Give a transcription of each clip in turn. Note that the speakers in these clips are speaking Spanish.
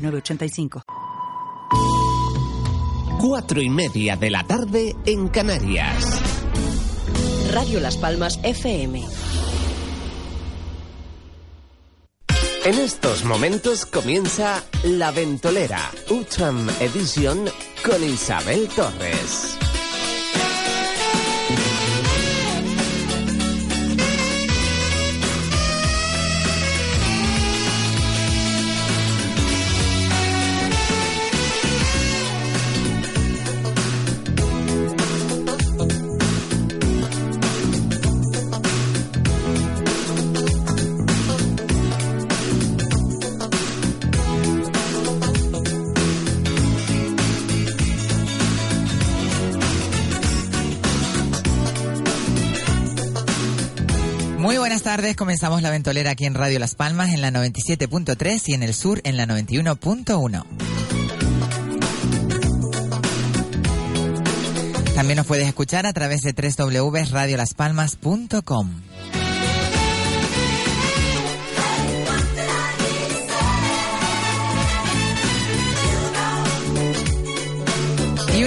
906985. Cuatro y media de la tarde en Canarias. Radio Las Palmas FM. En estos momentos comienza La Ventolera, Utram Edition con Isabel Torres. Buenas tardes, comenzamos la ventolera aquí en Radio Las Palmas en la 97.3 y en el sur en la 91.1. También nos puedes escuchar a través de www.radiolaspalmas.com.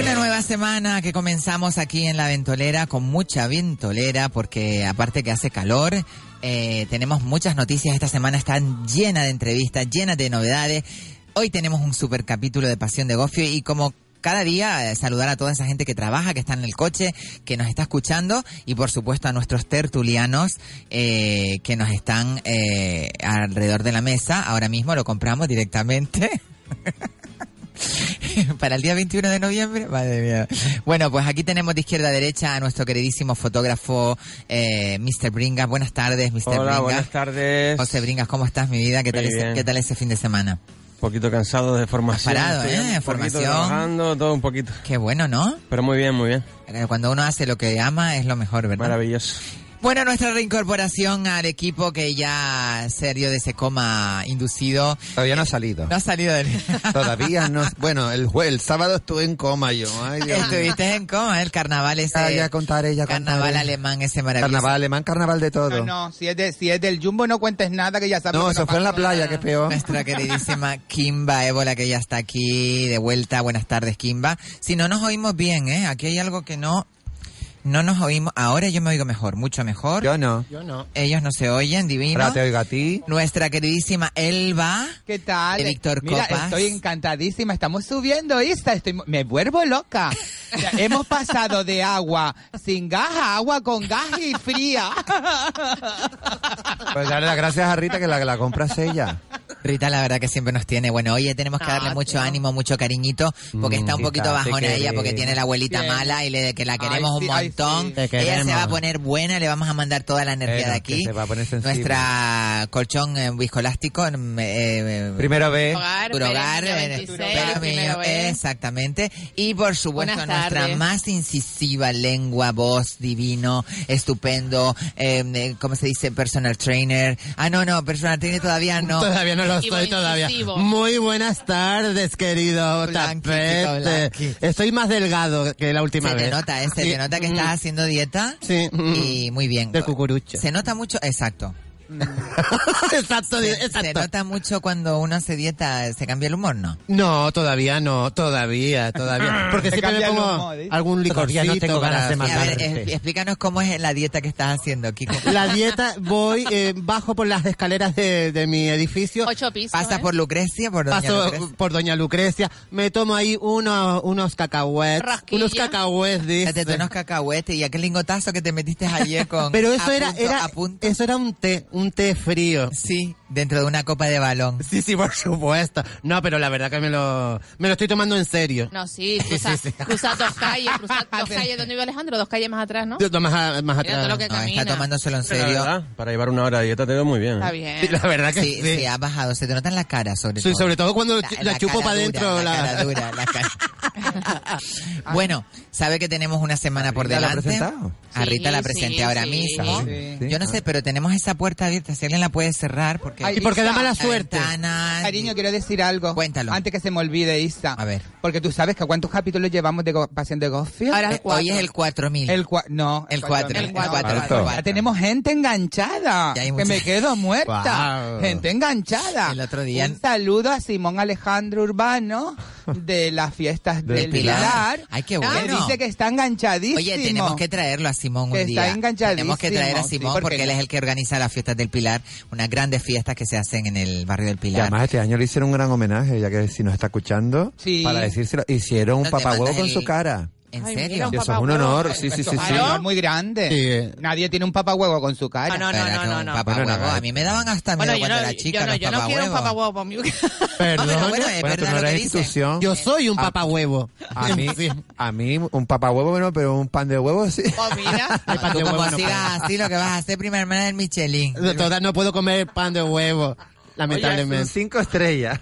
una nueva semana que comenzamos aquí en la ventolera con mucha ventolera porque aparte que hace calor, eh, tenemos muchas noticias. Esta semana están llena de entrevistas, llenas de novedades. Hoy tenemos un super capítulo de Pasión de Gofio y como cada día eh, saludar a toda esa gente que trabaja, que está en el coche, que nos está escuchando y por supuesto a nuestros tertulianos eh, que nos están alrededor de la mesa. Ahora mismo lo compramos directamente. Para el día 21 de noviembre, madre mía. Bueno, pues aquí tenemos de izquierda a derecha a nuestro queridísimo fotógrafo eh, Mr. Bringas. Buenas tardes, Mr. Hola, Bringas. buenas tardes. José Bringas, ¿cómo estás, mi vida? ¿Qué tal, Muy ese, bien. ¿Qué tal ese fin de semana? Un poquito cansado de formación. parado, Estoy ¿eh? Un Formación. trabajando, todo un poquito. Qué bueno, ¿no? Pero muy bien, muy bien. Eh, Cuando uno hace lo que ama es lo mejor, ¿verdad? Maravilloso. Bueno, nuestra reincorporación al equipo que ya se dio de ese coma inducido. Todavía no ha salido. No ha salido del... Todavía no. Bueno, el, el sábado estuve en coma yo. Ay. Estuviste en coma, el carnaval ese. Ya, ya contaré, ya Carnaval contaré. alemán ese maravilloso. Carnaval alemán, carnaval de todo. No, no, si es, de, si es del Jumbo no cuentes nada que ya sabes. No, que eso fue en la playa, que es peor. Nuestra queridísima Kimba Ébola, que ya está aquí de vuelta. Buenas tardes, Kimba. Si no nos oímos bien, ¿eh? Aquí hay algo que no, no nos oímos. Ahora yo me oigo mejor, mucho mejor. Yo no. Yo no. Ellos no se oyen, divino. Ahora te oigo a ti. Nuestra queridísima Elba. ¿Qué tal? De Víctor Mira, Copas. estoy encantadísima. Estamos subiendo esta. Estoy, me vuelvo loca. O sea, hemos pasado de agua sin gas a agua con gas y fría. Pues darle las gracias a Rita que la, que la compra es ella. Rita, la verdad que siempre nos tiene. Bueno, oye, tenemos que darle Ah, mucho tío. ánimo, mucho cariñito, porque Mm, está un Rita, poquito bajona ella, porque tiene la abuelita Bien. mala y le, que la queremos Ay, sí, un ay, montón. sí. Ella se va a poner buena, le vamos a mandar toda la energía de aquí. se va a poner sensible. Nuestra colchón eh, viscoelástico. eh, eh, Primero ve. Hogar, Hogar, Pérez 96, Pérez primero Millo, B. exactamente. Y por supuesto nuestra más incisiva lengua, voz, divino, estupendo, eh, eh, ¿cómo se dice? Personal trainer. Ah, no, no, personal trainer todavía no. Todavía no lo estoy todavía. incisivo. Muy buenas tardes, querido Blanqui, tapete. chico, Blanqui. Estoy más delgado que la última Se vez. te nota, ¿eh? Se Sí. te nota que estás haciendo dieta. Sí. Y muy bien. Del cucurucho. Se nota mucho, exacto. exacto, Se, exacto. se nota mucho cuando uno hace dieta, se cambia el humor, ¿no? No, todavía no, todavía, todavía. Porque Te siempre me pongo humor, ¿eh? algún Todavía licorcito no tengo ganas de para- Y a ver, explícanos cómo es la dieta que estás haciendo, Kiko. La dieta, voy, eh, bajo por las escaleras de, de mi edificio, Ocho pisos. Pasa ¿eh? por Lucrecia, por Doña paso Lucrecia. por Doña Lucrecia, me tomo ahí unos, unos cacahuetes, unos cacahuetes, dice. Te unos cacahuetes y aquel lingotazo que te metiste ayer con... Pero eso a era, punto, era, a punto. eso era un té, un té frío. Sí, dentro de una copa de balón. Sí, sí, por supuesto. No, pero la verdad que me lo, me lo estoy tomando en serio. No, sí, cruza, sí, sí. cruza dos calles, cruza dos calles donde vive Alejandro, dos calles más atrás, ¿no? Yo- no, más, a- más todo lo atrás. que No, está tomándoselo en serio. verdad, para llevar una hora de dieta te veo muy bien. Está bien. Sí, la verdad que Sí, sí. sí, ha bajado. Se te nota en la cara, sobre Sí, todo. sobre todo cuando la, chupo para adentro. La, cara dura, la cara. bueno, sabe que tenemos una semana por Rita la ha delante. presentado. A Rita la presenté sí, ahora sí. mismo. Sí. Yo no sé, pero tenemos esa puerta abierta. Si alguien la puede cerrar, porque Ay, Y porque da mala la suerte. ventana- Cariño, quiero decir algo. Cuéntalo. Antes que se me olvide, Isa. A ver. Porque tú sabes que cuántos capítulos llevamos de Go- Pasión de Gofio. Ahora Eh, el cuatro. hoy es el 4000. El cua no. El cuatro, el cuatro, cuatro, el el cuatro. Ya tenemos gente enganchada. Ya hay que mucha- me quedo muerta. Gente enganchada. El otro día- Un saludo a Simón Alejandro Urbano de las fiestas Del del Pilar. Pilar. Ay, qué Que bueno. dice que está enganchadísimo. Oye, tenemos que traerlo a Simón Que un está día. enganchadísimo, Tenemos que traer a Simón ¿por qué porque él es el que organiza las fiestas del Pilar, unas grandes fiestas que se hacen en el barrio del Y Pilar. además este año le hicieron un gran homenaje, ya que si nos está escuchando, Sí. para decírselo, hicieron un No mandas con el- su cara. ¿En Ay, serio? eso es un huevo. honor, sí, sí, sí, sí. muy grande. Sí. Nadie tiene un papahuevo con su cara. Ah, no, no, no, no. papahuevo. Bueno, no, a mí me daban hasta miedo Bueno, yo cuando no, era yo chica no, los yo no quiero un papahuevo para mí. No, Perdón. pero bueno, es Bueno, tú verdad no lo que eres dicen. institución. Yo soy un Ah. papahuevo. A mí, Sí. a mí un papahuevo, bueno, pero un pan de huevo sí. Oh, mira. El pan de como huevo no sigas así, lo que vas a hacer prima hermana del Michelin. Total, no puedo comer pan de huevo. Oye, Lamentablemente. son cinco estrellas.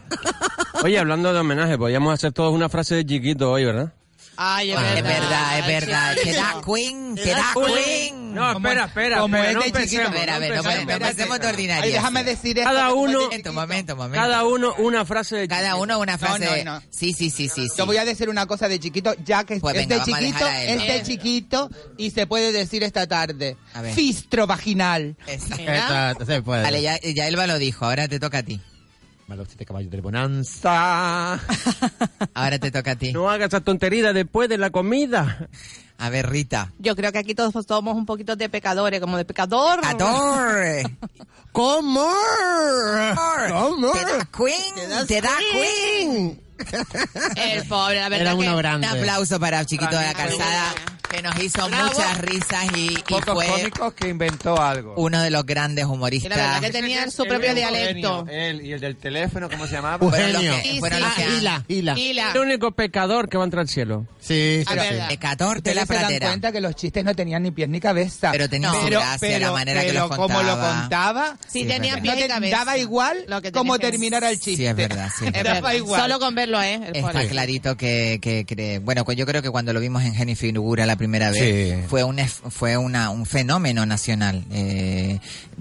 Oye, hablando de homenaje, podríamos hacer todos una frase de chiquito hoy, ¿verdad? Ay, es Es verdad. verdad, es verdad. sí. Te da Queen, te da Queen. No, espera, espera. como espera, es no de chiquito. A ver, a ver, no empecemos. no de ordinaria. Déjame decir esto. Cada uno- Momento, momento, momento. Cada uno una frase de Cada uno una frase. no, no. Sí, sí, sí, sí. sí. Yo voy a decir una cosa de chiquito, ya que Pues es venga, de chiquito, es de chiquito y se puede decir esta tarde. A ver. Fistro vaginal. Exacto, se puede. Vale, ya, ya Elba lo dijo, ahora te toca a ti. Malo, siete caballos de bonanza. Ahora te toca a ti. No hagas esa tontería después de la comida. A ver, Rita. Yo creo que aquí todos somos un poquito de pecadores, como de pecador. ¡Ator! ¿Cómo? ¿Cómo? Te da Queen, te da Queen. El pobre, la verdad Era que... uno Un grande. aplauso para Chiquito de la Calzada, que nos hizo Bravo. muchas risas y, y Pocos fue cómicos que inventó algo. uno de los grandes Y la humoristas. verdad que tenía su propio dialecto. Él y el del teléfono, ¿cómo se llamaba? Fueron los que- Sí, fueron sí. los que Ah, han- Hila, Hila. Y la... El único pecador que va a entrar al cielo. Sí, sí, Ah, sí. verdad. de 14 Ustedes la se dan cuenta que los chistes no tenían ni pies ni cabeza. Pero tenía No. su gracia, la manera que pero los como lo contaba. contaba, Sí, Sí, tenía es pie no y te cabeza. daba igual Lo que cómo terminara el chiste. Sí, es verdad, sí. Es Daba igual. Solo con verlo, ¿eh? El Está pobre. clarito que, que, que- bueno, pues yo creo que cuando lo vimos en Jenny Figura la primera vez Sí. fue un fue una, un fenómeno nacional. Eh,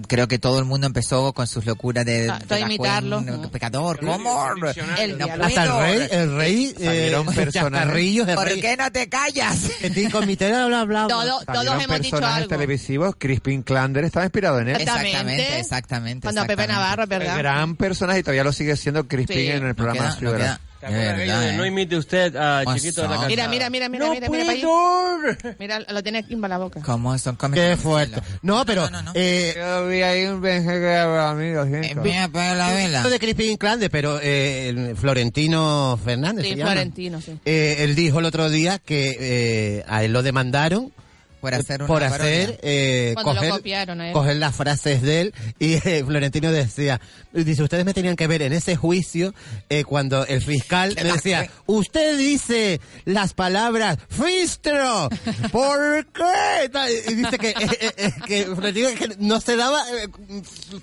creo que todo el mundo empezó con sus locuras de, Ah, de imitarlo. Cuen- pecador, ¿cómo? El No. Hasta el rey, el rey, eh, personajes. El ¿Por rey. qué no te callas? Comité, bla, bla, bla. Todo- todos hemos dicho personajes algo. televisivos. Crispin Klander estaba inspirado en él. Exactamente. Exactamente, exactamente. Cuando Pepe. Navarro, es El ¿verdad? gran personaje y todavía lo sigue siendo Crispin Sí. en el programa no queda. ¿Te De acuerdas verdad, aquello de No ¿eh? imite usted a Chiquito de la. Calzada. Mira, mira, mira, mira, ¡No mira, mira para! Mira, lo tiene aquí en la boca. ¿Cómo son Qué fuerte. No, pero, no, no. eh, Yo vi ahí un amigo, Empieza a apagar la vela. esto de Crispin Clande, pero eh, el Florentino Fernández Sí, se llama. Florentino, sí. Eh, él dijo el otro día que eh, a él lo demandaron Por hacer una por parodia. hacer eh, Cuando lo coger, copiaron a él. coger las frases de él y eh, Florentino decía dice ustedes me tenían que ver en ese juicio eh, cuando el fiscal le decía usted dice las palabras fistro ¿por qué? Y dice que, eh, eh, eh, que no se daba eh,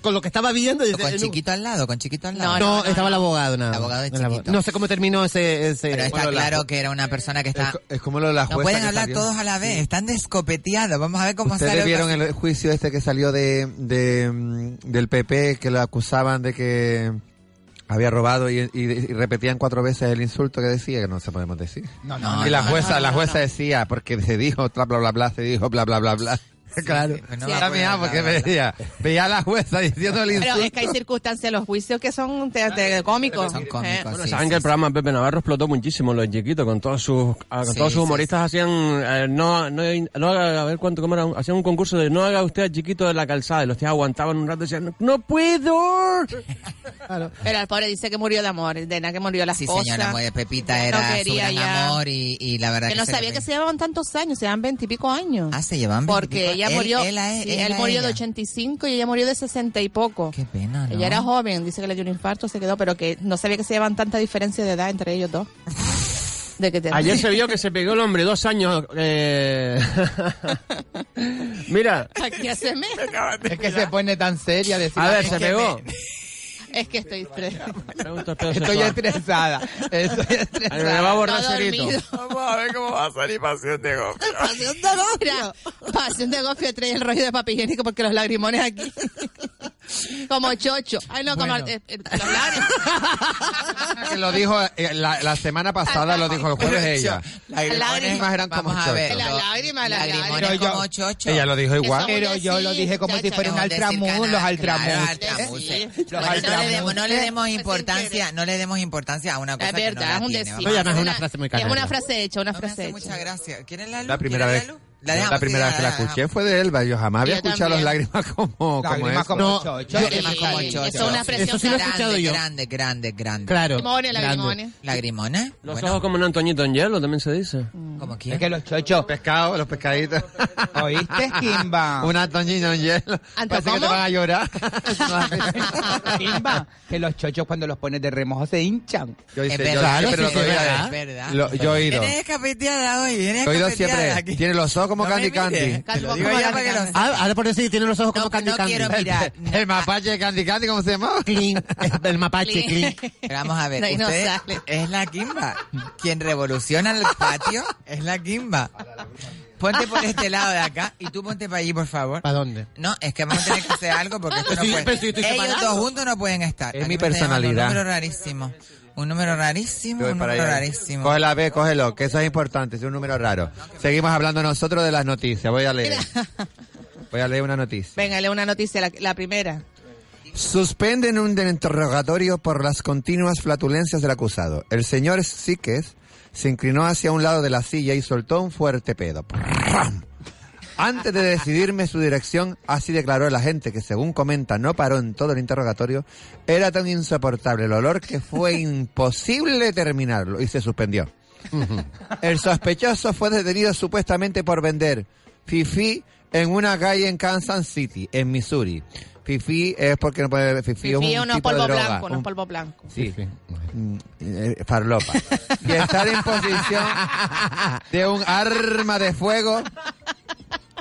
con lo que estaba viendo dice, Con no- chiquito al lado, con chiquito al lado. no, estaba el abogado nada El abogado de chiquito. no sé cómo terminó ese, ese Pero está la- claro que era una persona que Es, está... es como lo de la jueza No pueden hablar salió. todos a la vez, están descopeteados. Vamos a ver cómo sale. Ustedes el vieron el juicio este que salió de, de, mm, del PP que lo acusaban de que había robado y, y- y repetían cuatro veces el insulto que decía, que no se podemos decir. No, no, y la no, jueza, no, la jueza decía, porque se dijo bla bla bla bla, se dijo bla bla bla bla. Claro. sí, no Sí, me acuerdo la porque veía, veía a la jueza diciendo el insulto. Pero es que hay circunstancias los juicios que son de, de cómicos. Son ¿eh? cómicos. Bueno, sí, saben sí, que el sí. programa Pepe Navarro explotó muchísimo los chiquitos con todos sus ah, con Sí, todos sus sí, humoristas hacían eh, no no no haga a ver cuánto cómo era un- hacían un concurso de no haga usted a chiquito de la calzada y los tíos aguantaban un rato y decían no puedo Pero el pobre dice que murió de amor, de nada que murió las Sí, cosas. señora, Pepita No era su gran ya. amor y, y la verdad Que no se sabía que se llevaban tantos años, se llevan veintipico años. Ah, se llevan Porque 20 y pico ella él- murió, él él- sí, él murió de ella. 85 y ella murió de 60 y poco. Qué pena, ¿no? Ella era joven, dice que le dio un infarto, se quedó, pero que no sabía que se llevan tanta diferencia de edad entre ellos dos. De que te- Ayer se vio que se pegó el hombre dos años. eh, Mira, Aquí hace. Es que se pone tan seria decir. a ver, "Es se pegó. Es que estoy estresada. Estoy estresada. Estoy Ay, estresada. Me va a borrar cerito. Vamos a ver cómo va a salir pasión de gofio. Pasión de gofio. Pasión de gofio trae el rollo de papel higiénico porque los lagrimones aquí. como chocho. Ay, no, como Bueno. eh, eh, los lágrimas. Que lo dijo eh, la, la semana pasada, lo dijo el jueves ella. Lágrimas. lágrimas eran como Vamos a ver. chocho. Las lágrimas, las lagrimones como chocho. Ella lo dijo igual. Eso- Pero yo lo dije como si fuera un Es decir, altramuz, canal, los claro, altramuz. altramuz. Sí. Los Bueno, no le altramuz. demos, no le demos Sin importancia, querer. no le demos importancia a una cosa Es que no verdad, la es un tiene. decir. No, ya no es Es una frase muy Es canalla. una frase hecha, una No me frase hace hecha. mucha gracia. ¿Quieren la luz? La primera ¿Quieren vez. la luz? La, dejamos, primera vez que la dejamos. escuché fue de Elba. Yo jamás había Yo escuchado las lágrimas como, como Lágrimas eso. como No, chocho. Lágrimas Sí, como eso chocho. es una expresión Eso sí lo he escuchado grande, yo. Grande, grande, grande. Claro. Lagrimones, lagrimones. ¿Lagrimones? Los Bueno, ojos como un Antoñito en hielo, también se dice. ¿Como quién? Es que los chochos. Pescado, los pescaditos. ¿Oíste, Kimba? Una toñina en hielo. ¿Anto Parece que te van a llorar. Kimba, que los chochos cuando los pones de remojo se hinchan. Yo Es hice- verdad, yo siempre lo que es verdad. es- Es yo he oído. Vienes escapeteada hoy, vienes He oído escapeteada siempre. aquí. Tiene los ojos como No Candy Candy. Ah, ahora por eso sí tiene los ojos No, como Candy no Candy. quiero mirar. El mapache de Candy Candy, ¿cómo se llama? Clean. El mapache clean. Pero vamos a ver, usted sale. es la Kimba. Quien revoluciona el patio es la Kimba. Ponte por este lado de acá y tú ponte para allí, por favor. ¿Para dónde? No, es que vamos a tener que hacer algo porque esto no Sí, puede. pero si estoy Ellos separado. dos juntos no pueden estar. Es Aquí mi personalidad. Un número rarísimo. Un número rarísimo, un número allá. rarísimo. Coge la B, cógelo, que eso es importante, es un número raro. Seguimos hablando nosotros de las noticias. Voy a leer. Voy a leer una noticia. Venga, lee una noticia, la, la primera. Suspenden un interrogatorio por las continuas flatulencias del acusado. El señor Síquez se inclinó hacia un lado de la silla y soltó un fuerte pedo. ¡Pram! Antes de decidirme su dirección, así declaró el agente que según comenta no paró en todo el interrogatorio, era tan insoportable el olor que fue imposible terminarlo y se suspendió. El sospechoso fue detenido supuestamente por vender fifi en una calle en Kansas City, en Missouri. Fifi es porque no puede beber fifi, es un Fifí es unos tipo de polvo droga, blanco, un- polvo blanco. Sí. Mm, eh, farlopa. Y estar en posición de un arma de fuego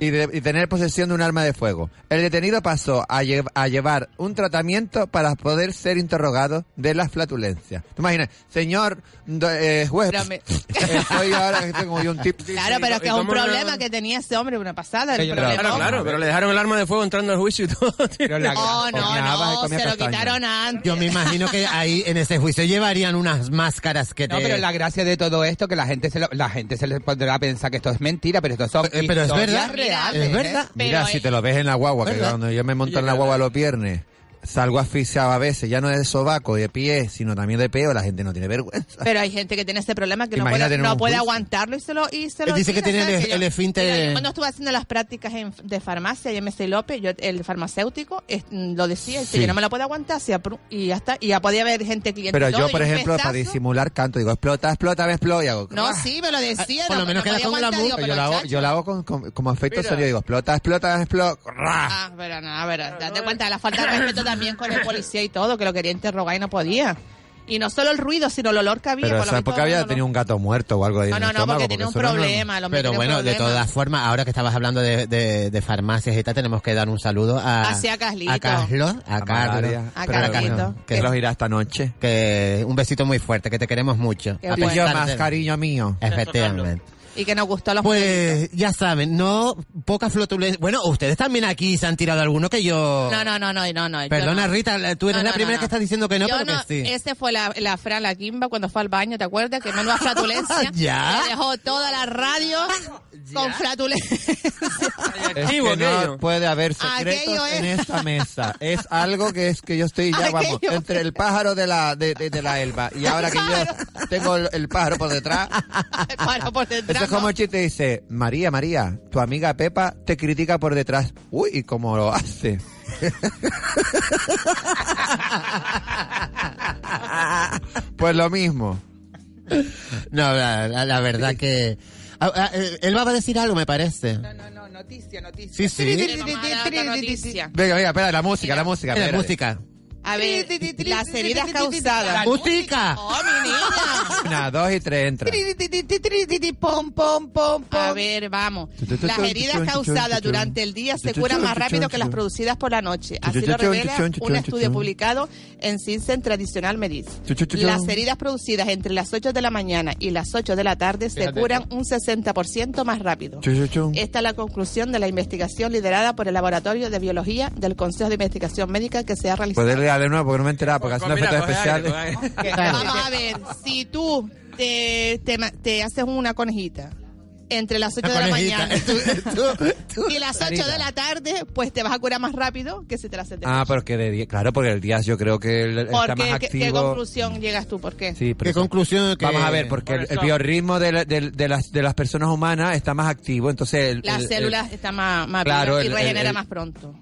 y, de- y tener posesión de un arma de fuego. El detenido pasó a, lle- a llevar un tratamiento para poder ser interrogado de las flatulencias. ¿Te imaginas? Señor do- eh, juez, Pero me- ahora que tengo yo un tip. Claro, pero es que ¿y es un no- problema que tenía ese hombre, una pasada. El Pero- problema. Claro, claro, pero le dejaron el arma de fuego entrando al juicio y todo. tío. Pero la- Oh, no, no, comía se lo quitaron antes. Yo me imagino que ahí en ese juicio llevarían unas máscaras que te... No, pero la gracia de todo esto que la gente se lo- la gente se le podrá pensar que esto es mentira, pero esto son Eh, pero es verdad, reales. Es ¿eh? verdad. Mira, Pero, si te lo ves en la guagua, que cuando yo me monto en la guagua los viernes, salgo asfixiado a veces, ya no es de sobaco y de pie, sino también de peo, la gente no tiene vergüenza. Pero hay gente que tiene este problema que no puede, no puede aguantarlo y se lo y se lo dice que tira, tiene ¿sabes? el- Que yo- el esfínter de- Cuando estuve haciendo las prácticas en- de farmacia, ya MC López, yo, el farmacéutico, es- mm, lo decía, dice, Sí. yo no me lo puedo aguantar, pru- y ya está. Y ya podía haber gente cliente. Pero y todo, yo, y por ejemplo, para disimular canto, digo, explota, explota, me explota y hago... No, sí, me lo decía. Por no, lo menos podía con glamour. digo, yo, hago, yo lo hago con, con- como efecto sonido, digo, explota, explota, explota. Ah, pero no, pero date cuenta de la falta de respeto también con el policía y todo, que lo quería interrogar y no podía. Y no solo el ruido, sino el olor que había. Pero por lo eso es que porque todo el había tenido un gato muerto o algo ahí No, en no, el no, estómago, porque tenía un no problema. Pero bueno, de todas formas, ahora que estabas hablando de, de, de farmacias y tal, tenemos que dar un saludo a... Hacia Carlito. A Carlos, a A Carlos. A Carlito. Que- Que los irá esta noche. Que un besito muy fuerte, que te queremos mucho. Qué A bueno. Más cariño mío. Efectivamente. Y que nos gustó los. Pues ya saben, no poca flotulencia. Bueno, ustedes también aquí se han tirado alguno que yo. No, no, no, no, no, no. Perdona, no. Rita, tú eres No, la primera no, que no. está diciendo que no, Yo pero no, que sí. Ese fue la, la Fran La Kimba cuando fue al baño, ¿te acuerdas? Que menuda flatulencia. Ya. Dejó toda la radio con flatulencia. Es que no puede haber secretos es- en esta mesa. Es algo que es que yo estoy ya, vamos, Aquello entre el pájaro de la de, de- de la elba y ahora que yo tengo el, el pájaro por detrás. Para por detrás, Eso es como el chiste dice, María, María, tu amiga Pepa te critica por detrás. Uy, ¿y cómo lo hace? pues lo mismo. No, la, la- la verdad que. Ah, ah, eh, él va a decir algo, me parece. No, no, no, noticia, noticia. Sí, sí. Venga, venga, espera, la música, la música. La música. A ver, las heridas causadas. ¡Música! ¡Oh, mi niña! Una, dos y tres, entra. Pom, pom, pom, pom. A ver, vamos. Las heridas causadas durante el día se curan más rápido que las producidas por la noche. Así lo revela un estudio publicado en Cincen Tradicional Medicine. Las heridas producidas entre las 8 de la mañana y las 8 de la tarde se curan un 60% más rápido. Esta es la conclusión de la investigación liderada por el Laboratorio de Biología del Consejo de Investigación Médica que se ha realizado. De nuevo porque no me he enterado, porque haciendo efectos especiales. Vamos a ver, si tú te, te, te haces una conejita entre las 8 de la mañana Tú- tú- y las 8 de la tarde, pues te vas a curar más rápido que si te la haces de Ah, noche. porque de día, claro, porque el día yo creo que él está ¿Por más qué? ¿Qué, qué activo. conclusión llegas tú? ¿Por qué? Sí, pero ¿Qué conclusión? Que... Vamos a ver, porque el, el biorritmo de, la- de- de las, de las personas humanas está más activo, entonces... el- Las el- células están más, más Claro, y el- regenera el- el- más pronto.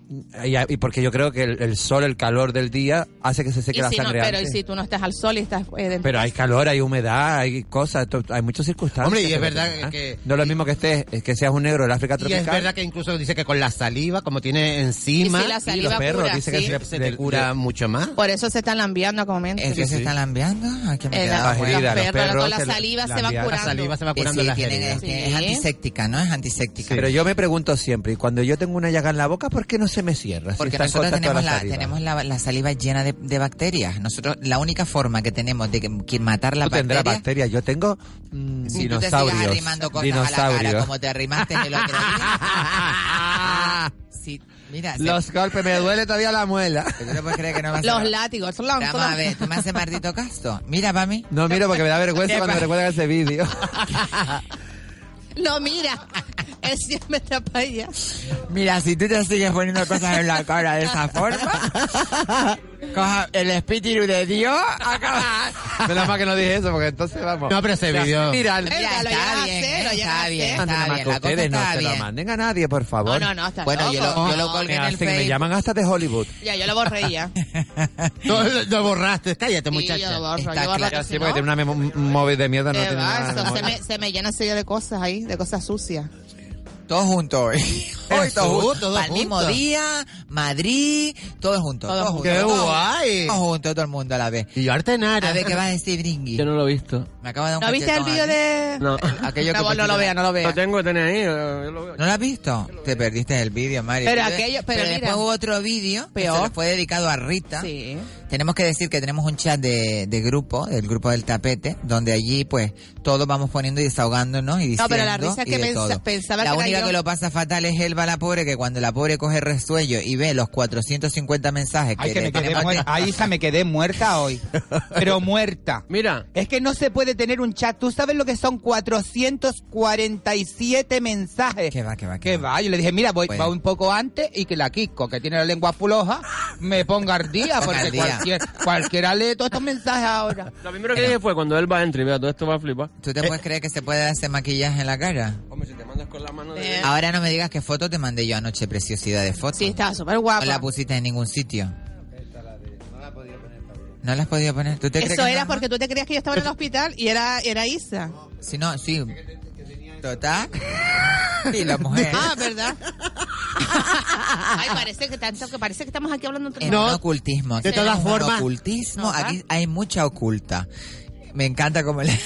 el- y, y porque yo creo que el, el sol, el calor del día, hace que se seque Y la si no, sangre pero y antes. si tú no estás al sol y estás eh, dentro- Pero hay calor, hay humedad, hay cosas, hay muchas circunstancias. Hombre, y es que verdad que-. No es lo mismo que estés, es que seas un negro del África Y tropical. es verdad que incluso dice que con la saliva, como tiene encima, Y si la y los perros cura, dicen que se, se te cura mucho más. Por eso se están lambiando a comer. ¿Es que se están lambeando? Aquí me Eh, las heridas, los perros, con la la- saliva se la van envían. La curando. saliva se va Eh, curando sí, las heridas. es, Sí. antiséptica, ¿no? Es antiséptica. Pero yo me pregunto siempre, y cuando yo tengo una llaga en la boca, ¿por qué no se me cierra? Si Porque nosotros tenemos la la, saliva. tenemos la, la saliva llena de, de bacterias. Nosotros, la única forma que tenemos de que, que matar las Tú tendrás bacterias... bacterias. Yo tengo mm, dinosaurios. Cara dinosaurios. como te arrimaste el otro día. Sí, mira, se- Los golpes, me duele todavía la muela. ¿tú te puedes creer que no me hace- Los látigos. Son los- Vamos a ver, ¿tú me haces maldito caso? Mira, para mí. No miro porque me da vergüenza ¿Qué cuando me recuerdan ese vídeo. No, mira. Él siempre allá. Mira, si tú te sigues poniendo cosas en la cara de esa forma, coja el espíritu de Dios acaba. Menos mal que no dije eso, porque entonces vamos. No, pero ese vídeo- Mira, lo está bien, hacer, lo está bien, está bien, ustedes no se lo manden a nadie, por No, favor. no, no, está Bueno, yo lo, yo lo No, colgué Me, en el hacen- me Facebook. llaman hasta de Hollywood. Ya, yo lo borré ya. No, lo, lo borraste, cállate, Sí, muchacha. yo lo borro. Está yo borro Sí, si porque no, tiene una móvil de mierda, no eh, tiene nada. se, me, llena enseguida de cosas ahí, de cosas sucias. Todos juntos hoy. Hoy todos juntos. el mismo día, Madrid, todos juntos. Todos juntos. ¡Qué todos- guay! Todos juntos, todo el mundo a la vez. Y yo Artenara. A ver qué va a decir Bringui. Yo no lo he visto. Me acaba de dar un ¿No viste el vídeo mí. de...? No. Aquello que No, no lo vea, no lo vea. Lo tengo que tener ahí. eh, yo lo veo. ¿No lo has visto? Te perdiste el vídeo, Mario. Pero aquello- pero mira. después hubo otro vídeo que Peor. se le fue dedicado a Rita. Sí. Tenemos que decir que tenemos un chat de, de grupo, del grupo del tapete, donde allí pues todos vamos poniendo y desahogándonos y diciendo No, pero la risa que pensa- todo. pensaba La que era única yo. que lo pasa fatal es Elba la pobre, que cuando la pobre coge resuello y ve los 450 mensajes que, Ay, que le me quedé muerta. Ay, hija, me quedé muerta hoy. Pero muerta. Mira, Es que no se puede tener un chat. ¿Tú sabes lo que son 447 mensajes? Que va, que va, que va. va. Yo le dije, mira, voy, Bueno. va un poco antes y que la Kiko, que tiene la lengua puloja, me ponga al día. Ponga Porque al día. cualquier- cualquiera lee todos estos mensajes ahora. lo primero que dije fue cuando él va a entrar y vea todo esto va a flipar. ¿Tú te puedes creer que se puede hacer maquillaje en la cara? Hombre, si te mandas con la mano de... Eh, Ahora no me digas qué foto te mandé yo anoche, preciosidad de foto. Sí, estaba súper No guapa. la pusiste en ningún sitio. No la has podido poner. ¿Tú te crees Eso que era no? porque tú te creías que yo estaba en el hospital y era, era Isa. Si no, sí. Total. Y la mujer. Ah, ¿verdad? Ay, parece que tanto que parece que estamos aquí hablando entre En No, un ocultismo. de todas formas- ocultismo. Aquí hay mucha oculta. Me encanta como le...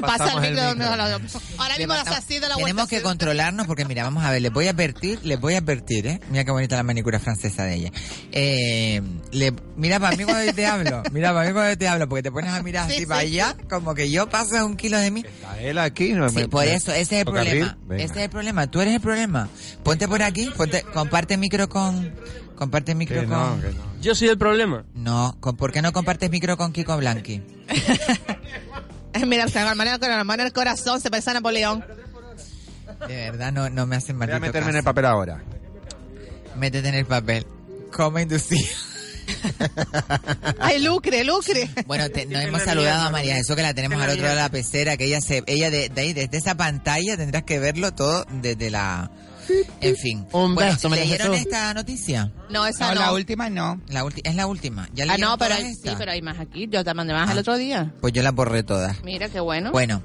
Pasa el micro donde micro. lo- Ahora mismo las así de la Tenemos vuelta. que controlarnos porque mira, vamos a ver, les voy a advertir, les voy a advertir, ¿eh? Mira qué bonita la manicura francesa de ella. Eh, le, mira para mí cuando yo te hablo, mira para mí cuando te hablo, porque te pones a mirar Sí, así sí. para allá, como que yo paso un kilo de mí. A él aquí no Sí, me- por eso, ese es el problema. Ese es el problema. Tú eres el problema. Ponte por aquí, ponte, comparte micro con, comparte micro Que con. no, que no. Yo soy el problema. No, con, ¿por qué no compartes micro con Kiko Blanqui? Mira, se me mano la mano en el corazón, se parece a Napoleón. De verdad, no, no me hacen Voy a maldito meterme en el papel ahora. Métete en el papel. ¿Cómo inducir? Ay, lucre, lucre. Bueno, te- nos hemos saludado a María Jesús, que la tenemos al otro lado de la pecera, que ella se, ella de, de ahí, desde esa pantalla tendrás que verlo todo desde la, en fin. Un bueno, ¿leyeron Jesús. esta noticia? No, esa No, no. la última no. La ulti- es la última. ¿Ya Ah, leyeron no, pero todas hay, sí, estas? pero hay más aquí. Yo te mandé más el Ah. otro día. Pues yo las borré todas. Mira, qué bueno. Bueno,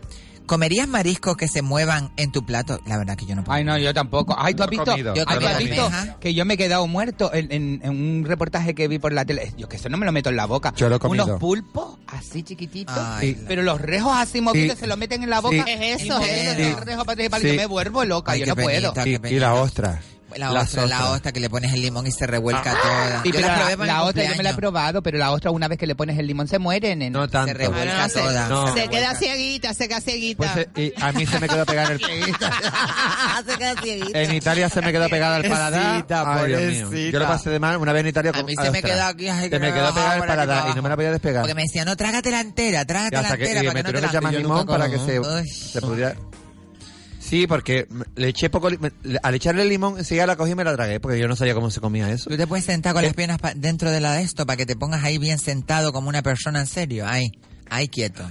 ¿Comerías mariscos que se muevan en tu plato? La verdad que yo no puedo. Ay, no, yo tampoco. Ay, ¿tú has visto? comido, Yo he Ay, ¿tú has comido visto almeja. que yo me he quedado muerto en, en- en un reportaje que vi por la tele? Yo que eso no me lo meto en la boca. Yo lo he comido. Unos pulpos así chiquititos. Ay, pero los rejos así movidos Sí. se los meten en la boca. Sí. ¿Qué es Y eso? moviendo Sí. el rejo para y para me vuelvo loca, Ay, yo no puedo. penita. Y, qué y la ostra. La ostra, la ostra que le pones el limón y se revuelca toda. Sí, Yo pero la la, probé para la mi otra yo me la he probado, pero la otra una vez que le pones el limón se mueren. En... No tanto. Se revuelca toda. no. Se queda cieguita, se queda cieguita. Pues eh, y a mí se me quedó pegada en el... se queda cieguita. En Italia se me quedó pegada el paladar. Ay, Dios mío. Yo lo pasé de mal una vez en Italia A mí se me quedó aquí, Se que me quedó pegada el paladar y no me la podía despegar. Porque me decían, no, trágatela entera, trágatela entera para que no te la... Yo limón para que se pudiera... Sí, porque le eché poco... li- Al echarle el limón, enseguida la cogí y me la tragué, porque yo no sabía cómo se comía eso. Tú te puedes sentar con las piernas pa- dentro de la de esto para que te pongas ahí bien sentado como una persona en serio. Ahí, ahí quieto.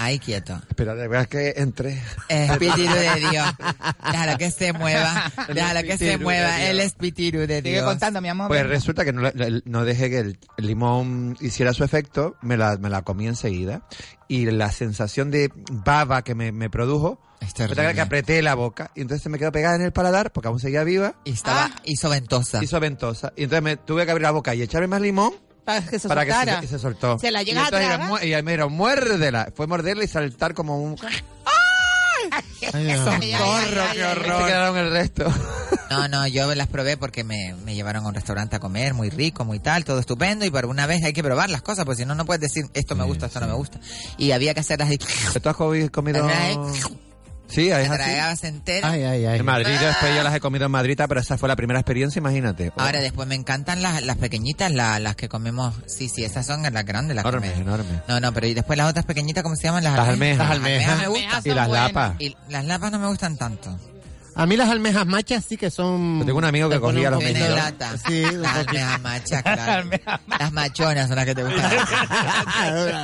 Ahí quieto. Pero la verdad es que entré... Espíritu de Dios. Déjalo que se mueva. Déjalo que se mueva. de. El espíritu de Sigue Dios. contando, mi amor. Pues resulta que no, no dejé que el, limón hiciera su efecto, me la, me la comí enseguida y la sensación de baba que me, me produjo, Es fue tal terrible. que apreté la boca y entonces se me quedó pegada en el paladar porque aún seguía viva, Y estaba, hizo ventosa. hizo ventosa y entonces me tuve que abrir la boca y echarme más limón Para que se para que soltara. se, soltó. Se la Y llegas a tragar. Y ahí me dijeron, muérdela. Fue morderla y saltar como un... Ay, ay, ay, ay. Se quedaron el resto. No, no, yo las probé porque me, me llevaron a un restaurante a comer, muy rico, muy tal, todo estupendo, y por una vez hay que probar las cosas, porque si no, no puedes decir esto me gusta, esto no me gusta. Y había que hacerlas así, ¿Tú has comi- comido...? Sí, es así. tragabas entera. Ay, ay, ay. En Madrid, después yo las he comido en Madrid, pero esa fue la primera experiencia, imagínate. Ahora después me encantan las, las pequeñitas, la- las que comemos. Sí, sí, esas son las grandes, las Enormes, que me- enormes. No, no, pero y después las otras pequeñitas, ¿cómo se llaman? Las, Las almejas. Las Las almejas almejas. me gustan. Almejas y las buenas. lapas. Y las lapas no me gustan tanto. A mí las almejas machas sí que son... Yo tengo un amigo que cogía los. Sí, las almejas machas, claro. las machonas son las que te gustan.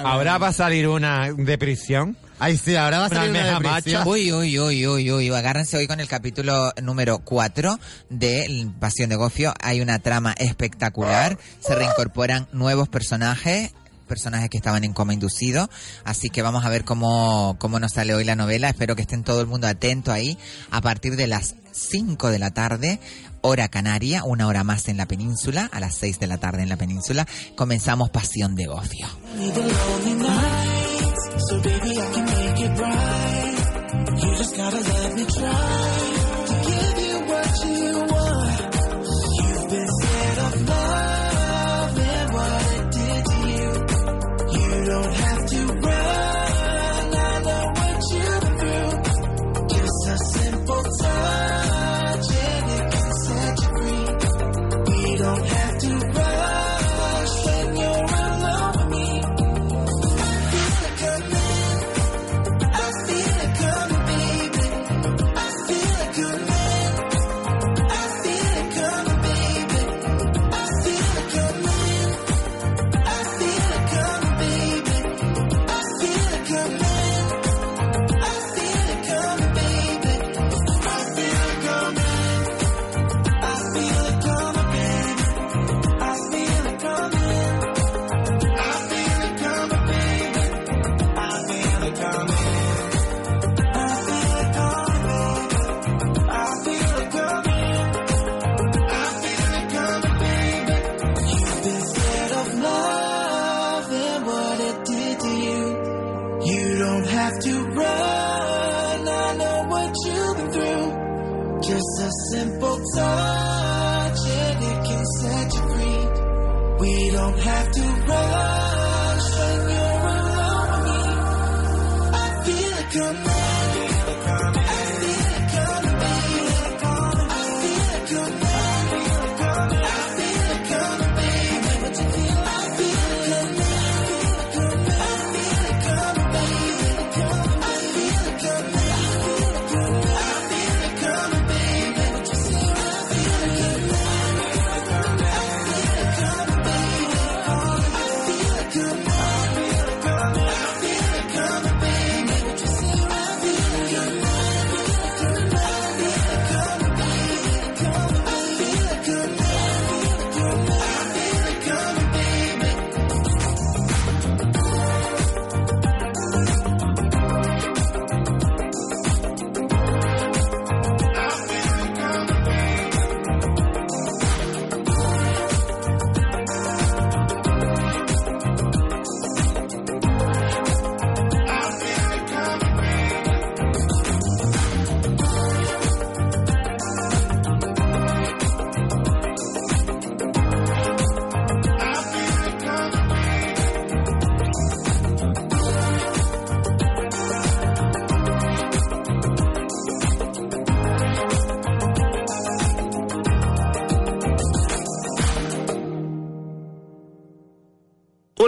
Ahora va a salir una de prisión. Ay, sí, ahora va a Una salir una depresión. macha. Uy, uy, uy, uy, uy, agárrense hoy con el capítulo número 4 de Pasión de Gofio. Hay una trama espectacular, se reincorporan nuevos personajes, personajes que estaban en coma inducido, así que vamos a ver cómo, cómo nos sale hoy la novela. Espero que estén todo el mundo atento ahí a partir de las 5 de la tarde. Hora canaria, una hora más en la península, a las 6 de la tarde en la península, comenzamos Pasión de Gofio. So baby, I can make it right. You just gotta let me try.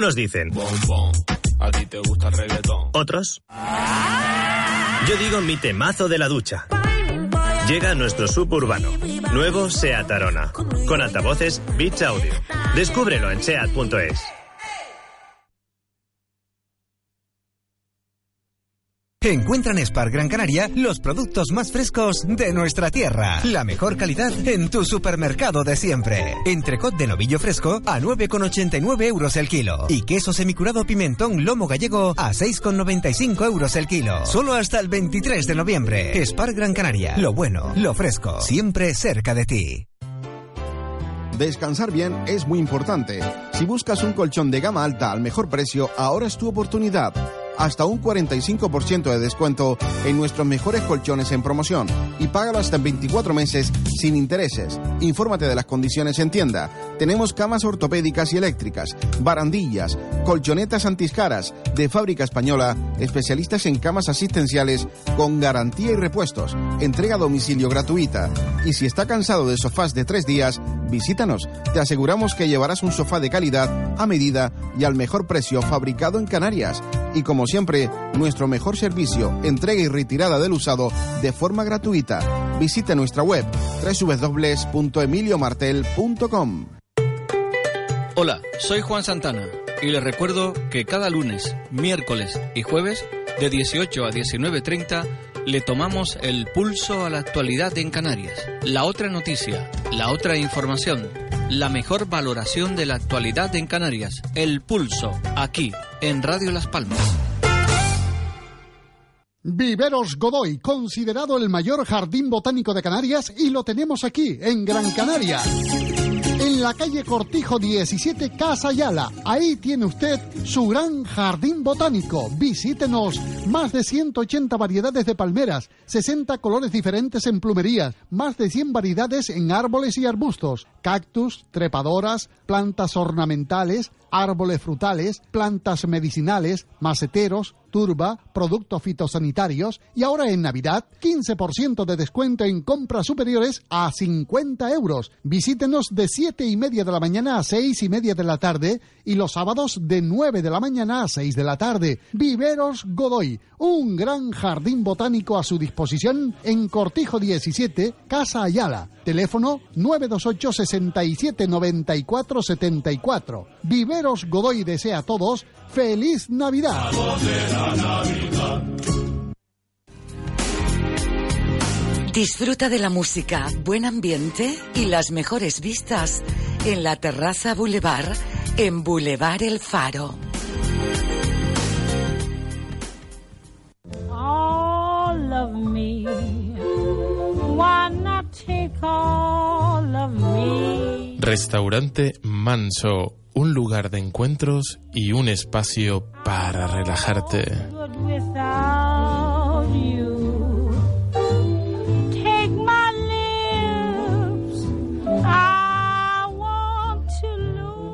Unos dicen... A ti te gusta el reggaetón. Otros... Yo digo mi temazo de la ducha. Llega nuestro suburbano. Nuevo SEAT Arona. Con altavoces Beats Audio. Descúbrelo en SEAT.es. Encuentra en Spar Gran Canaria los productos más frescos de nuestra tierra. La mejor calidad en tu supermercado de siempre. Entrecot de novillo fresco a 9,89 euros el kilo. Y queso semicurado pimentón lomo gallego a 6,95 euros el kilo. Solo hasta el 23 de noviembre. Spar Gran Canaria. Lo bueno, lo fresco. Siempre cerca de ti. Descansar bien es muy importante. Si buscas un colchón de gama alta al mejor precio, ahora es tu oportunidad hasta un 45% de descuento en nuestros mejores colchones en promoción y págalo hasta en 24 meses sin intereses. Infórmate de las condiciones en tienda. Tenemos camas ortopédicas y eléctricas, barandillas, colchonetas antiscaras de fábrica española, especialistas en camas asistenciales con garantía y repuestos, entrega a domicilio gratuita. Y si está cansado de sofás de tres días, visítanos. Te aseguramos que llevarás un sofá de calidad, a medida y al mejor precio fabricado en Canarias. Y como siempre, nuestro mejor servicio, entrega y retirada del usado de forma gratuita. Visite nuestra web www.emiliomartel.com. Hola, soy Juan Santana y les recuerdo que cada lunes, miércoles y jueves de 18 a 19.30 le tomamos el pulso a la actualidad en Canarias. La otra noticia, la otra información, la mejor valoración de la actualidad en Canarias. El pulso, aquí, en Radio Las Palmas. Viveros Godoy, considerado el mayor jardín botánico de Canarias, y lo tenemos aquí, en Gran Canaria. En la calle Cortijo 17, Casa Yala. Ahí tiene usted su gran jardín botánico. Visítenos. Más de 180 variedades de palmeras, 60 colores diferentes en plumerías, más de 100 variedades en árboles y arbustos, cactus, trepadoras, plantas ornamentales, árboles frutales, plantas medicinales, maceteros, turba, productos fitosanitarios y ahora en Navidad 15% de descuento en compras superiores a 50 euros. Visítenos de 7 y media de la mañana a 6 y media de la tarde y los sábados de 9 de la mañana a 6 de la tarde. Viveros Godoy, un gran jardín botánico a su disposición en Cortijo 17, Casa Ayala. Teléfono 928 67 94 74. Viveros Godoy desea a todos feliz Navidad. Disfruta de la música, buen ambiente y las mejores vistas en la terraza Boulevard en Boulevard El Faro. all of me. Restaurante Manso, un lugar de encuentros y un espacio para relajarte.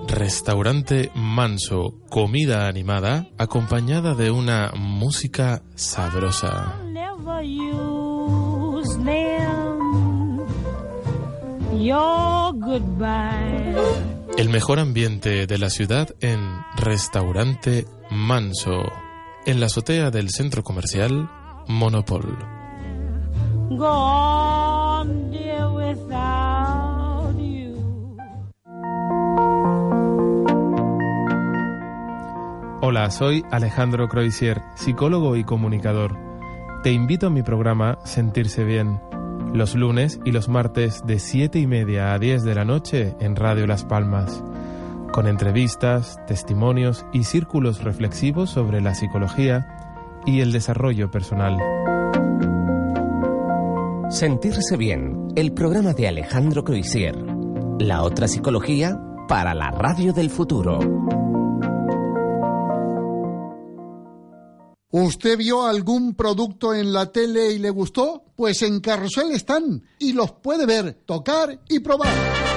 Restaurante Manso, comida animada acompañada de una música sabrosa. Your goodbye. El mejor ambiente de la ciudad en Restaurante Manso, en la azotea del centro comercial Monopol. Go on, dear, without you. Hola, soy Alejandro Croisier, psicólogo y comunicador. Te invito a mi programa Sentirse Bien, los lunes y los martes de 7 y media a 10 de la noche en Radio Las Palmas, con entrevistas, testimonios y círculos reflexivos sobre la psicología y el desarrollo personal. Sentirse bien, el programa de Alejandro Croisier. La otra psicología para la radio del futuro. ¿Usted vio algún producto en la tele y le gustó? Pues en Carrusel están y los puede ver, tocar y probar.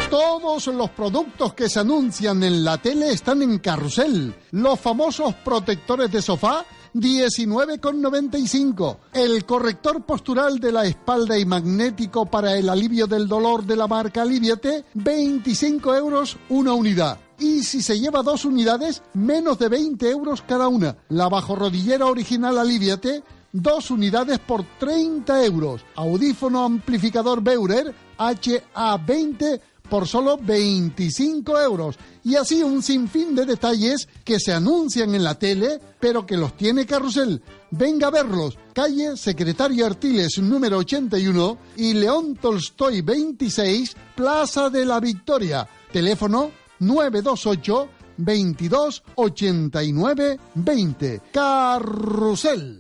Todos los productos que se anuncian en la tele están en Carrusel. Los famosos protectores de sofá 19,95. El corrector postural de la espalda y magnético para el alivio del dolor de la marca Aliviate, 25 euros una unidad. Y si se lleva dos unidades, menos de 20 euros cada una. La bajorrodillera original Aliviate, dos unidades por 30 euros. Audífono amplificador Beurer HA20 por solo 25 euros. Y así un sinfín de detalles que se anuncian en la tele, pero que los tiene Carrusel. Venga a verlos. Calle Secretario Artiles número 81 y León Tolstoy 26, Plaza de la Victoria. Teléfono 928 22 89 20. Carrusel.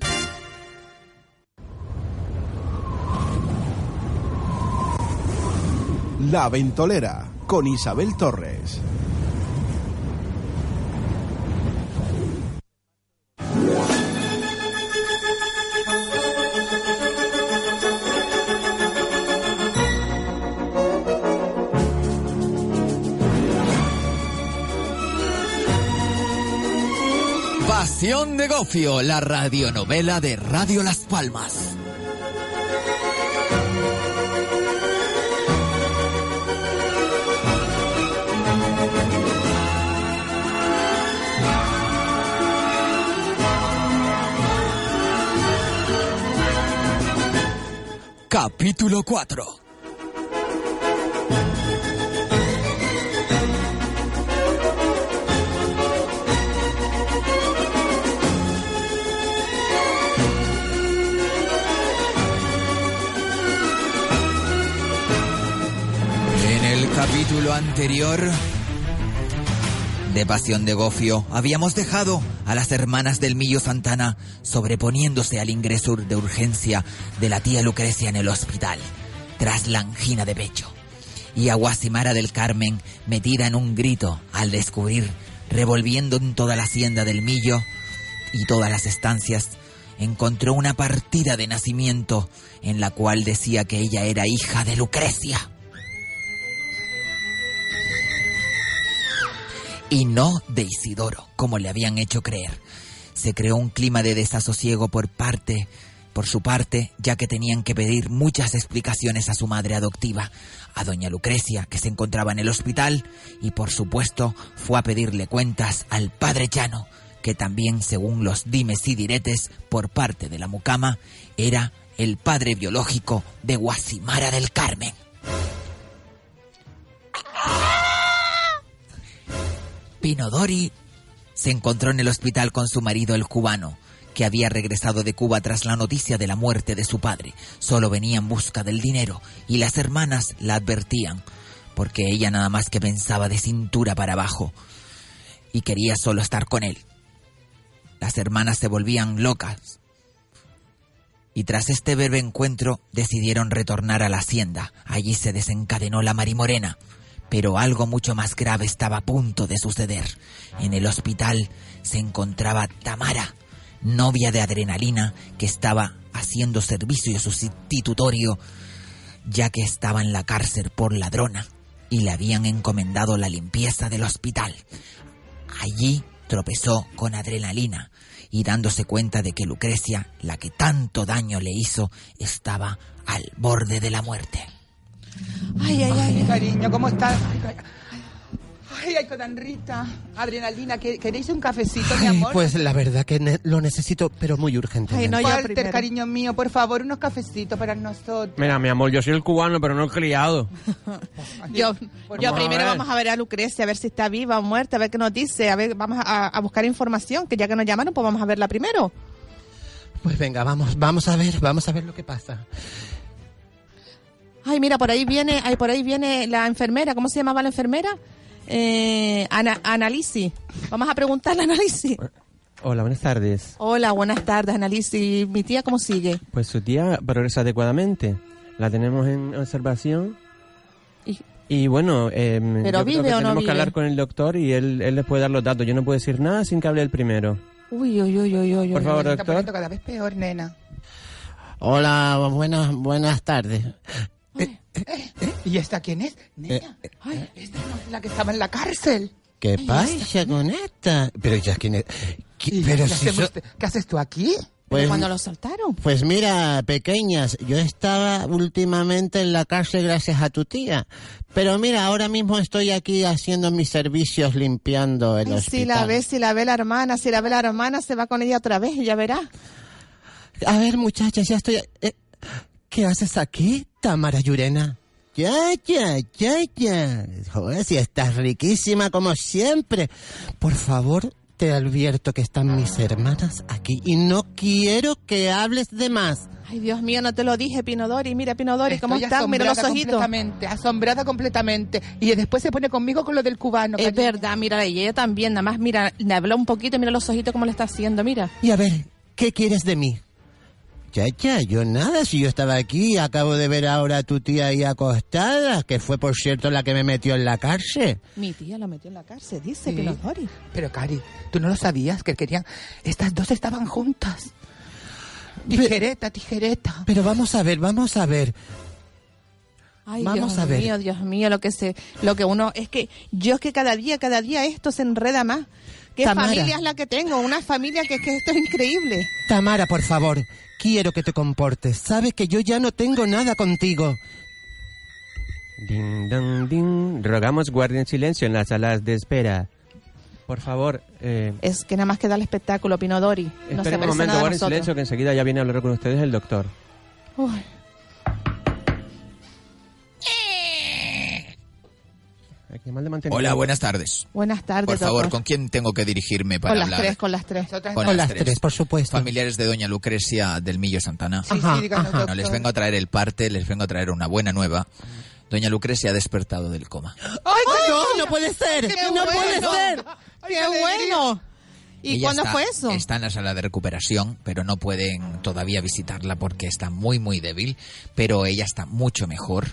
La Ventolera con Isabel Torres. Pasión de Gofio, la radionovela de Radio Las Palmas. Capítulo 4 anterior de Pasión de Gofio habíamos dejado a las hermanas del Millo Santana sobreponiéndose al ingreso de urgencia de la tía Lucrecia en el hospital, tras la angina de pecho. Y a Guasimara del Carmen metida en un grito al descubrir, revolviendo en toda la hacienda del Millo y todas las estancias, encontró una partida de nacimiento en la cual decía que ella era hija de Lucrecia. Y no de Isidoro, como le habían hecho creer. Se creó un clima de desasosiego por parte, por su parte, ya que tenían que pedir muchas explicaciones a su madre adoptiva, a doña Lucrecia, que se encontraba en el hospital, y por supuesto fue a pedirle cuentas al padre Llano, que también, según los dimes y diretes por parte de la mucama, era el padre biológico de Guasimara del Carmen. Pinodori se encontró en el hospital con su marido el cubano, que había regresado de Cuba tras la noticia de la muerte de su padre. Solo venía en busca del dinero y las hermanas la advertían, porque ella nada más que pensaba de cintura para abajo y quería solo estar con él. Las hermanas se volvían locas y tras este breve encuentro decidieron retornar a la hacienda. Allí se desencadenó la marimorena. Pero algo mucho más grave estaba a punto de suceder. En el hospital se encontraba Tamara, novia de Adrenalina, que estaba haciendo servicio sustitutorio, ya que estaba en la cárcel por ladrona y le habían encomendado la limpieza del hospital. Allí tropezó con Adrenalina y dándose cuenta de que Lucrecia, la que tanto daño le hizo, estaba al borde de la muerte. Ay, ay, ay, cariño, ¿cómo estás? Ay, ay, tan Rita. Adrenalina, ¿que- ¿queréis un cafecito, mi amor? pues la verdad que ne- lo necesito, pero muy urgente. Ay, no, Walter, cariño mío, por favor, unos cafecitos para nosotros. Mira, mi amor, yo soy el cubano, pero no el criado. Yo, Por yo primero A vamos a ver a Lucrecia, a ver si está viva o muerta, a ver qué nos dice, a ver, vamos a, a buscar información, que ya que nos llamaron, pues vamos a verla primero. Pues venga, vamos, vamos a ver, vamos a ver lo que pasa. Ay, mira, por ahí viene, ay, por ahí viene la enfermera, ¿cómo se llamaba la enfermera? Eh, Ana, Analisi. Vamos a preguntarle a Analisi. Hola, buenas tardes. Hola, buenas tardes, Analisi. ¿Mi tía cómo sigue? Pues su tía progresa adecuadamente. La tenemos en observación. Y, bueno, eh, ¿Pero yo creo vive que o no tenemos vive? que hablar con el doctor y él, él les puede dar los datos. Yo no puedo decir nada sin que hable él primero. Uy, uy, uy, uy, uy. Por uy. favor, doctor. cada vez peor, nena. Hola, buenas, buenas tardes. ¿Y esta quién es? Nena. Ay, esta no es la que estaba en la cárcel. ¿Qué pasa con esta? Pero ya quién es. ¿Qué- ¿Y Pero qué, si hacemos so- te- ¿Qué haces tú aquí? Pues, cuando lo soltaron. pues mira, pequeñas, yo estaba últimamente en la cárcel gracias a tu tía. Pero mira, ahora mismo estoy aquí haciendo mis servicios limpiando el Ay, hospital. si la ve, si la ve la hermana, si la ve la hermana, se va con ella otra vez y ya verá. A ver, muchachas, ya estoy... eh, ¿Qué haces aquí, Tamara Yurena? Ya, ya, ya, ya. Joder, si estás riquísima como siempre. Por favor, te advierto que están mis hermanas aquí y no quiero que hables de más. Ay, Dios mío, no te lo dije, Pinodori. Mira, Pinodori, ¿cómo Estoy estás? Mira los ojitos. completamente, asombrada completamente. Y después se pone conmigo con lo del cubano. Es verdad, mira, y ella también, nada más, mira, le habló un poquito mira los ojitos cómo le está haciendo, mira. Y a ver, ¿qué quieres de mí? Ya, ya, yo nada, si yo estaba aquí, acabo de ver ahora a tu tía ahí acostada, que fue, por cierto, la que me metió en la cárcel. Mi tía lo metió en la cárcel, dice Sí. Pinodori. Pero Cari, tú no lo sabías que querían. Estas dos estaban juntas. Tijereta, tijereta. Pero vamos a ver, vamos a ver. Ay, Vamos Dios a ver. mío, Dios mío, lo que se, lo que uno, es que yo es que cada día, cada día esto se enreda más. ¿Qué Tamara. familia es la que tengo? Una familia que, que esto es increíble. Tamara, por favor, quiero que te comportes. Sabes que yo ya no tengo nada contigo. Ding, dong, ding. Rogamos guarden silencio en las salas de espera. Por favor, eh, Es que nada más queda el espectáculo, Pinodori. No se esperen un momento, guarden silencio que enseguida ya viene a hablar con ustedes el doctor. Uy. Hola, buenas tardes. Buenas tardes, Por favor, doctor. ¿con quién tengo que dirigirme para Con las hablar? tres, con las tres. Con las tres. por supuesto. Familiares de doña Lucrecia del Millo Santana. Sí, sí, Ajá, díganos, ajá. No, les vengo a traer el parte, les vengo a traer una buena nueva. Doña Lucrecia ha despertado del coma. ¡Ay, no, no puede ser! ¡Qué ¡No bueno! puede ser! ¡Qué bueno! ¿Y Ella cuándo está- fue eso? Está en la sala de recuperación, pero no pueden todavía visitarla porque está muy, muy débil. Pero ella está mucho mejor.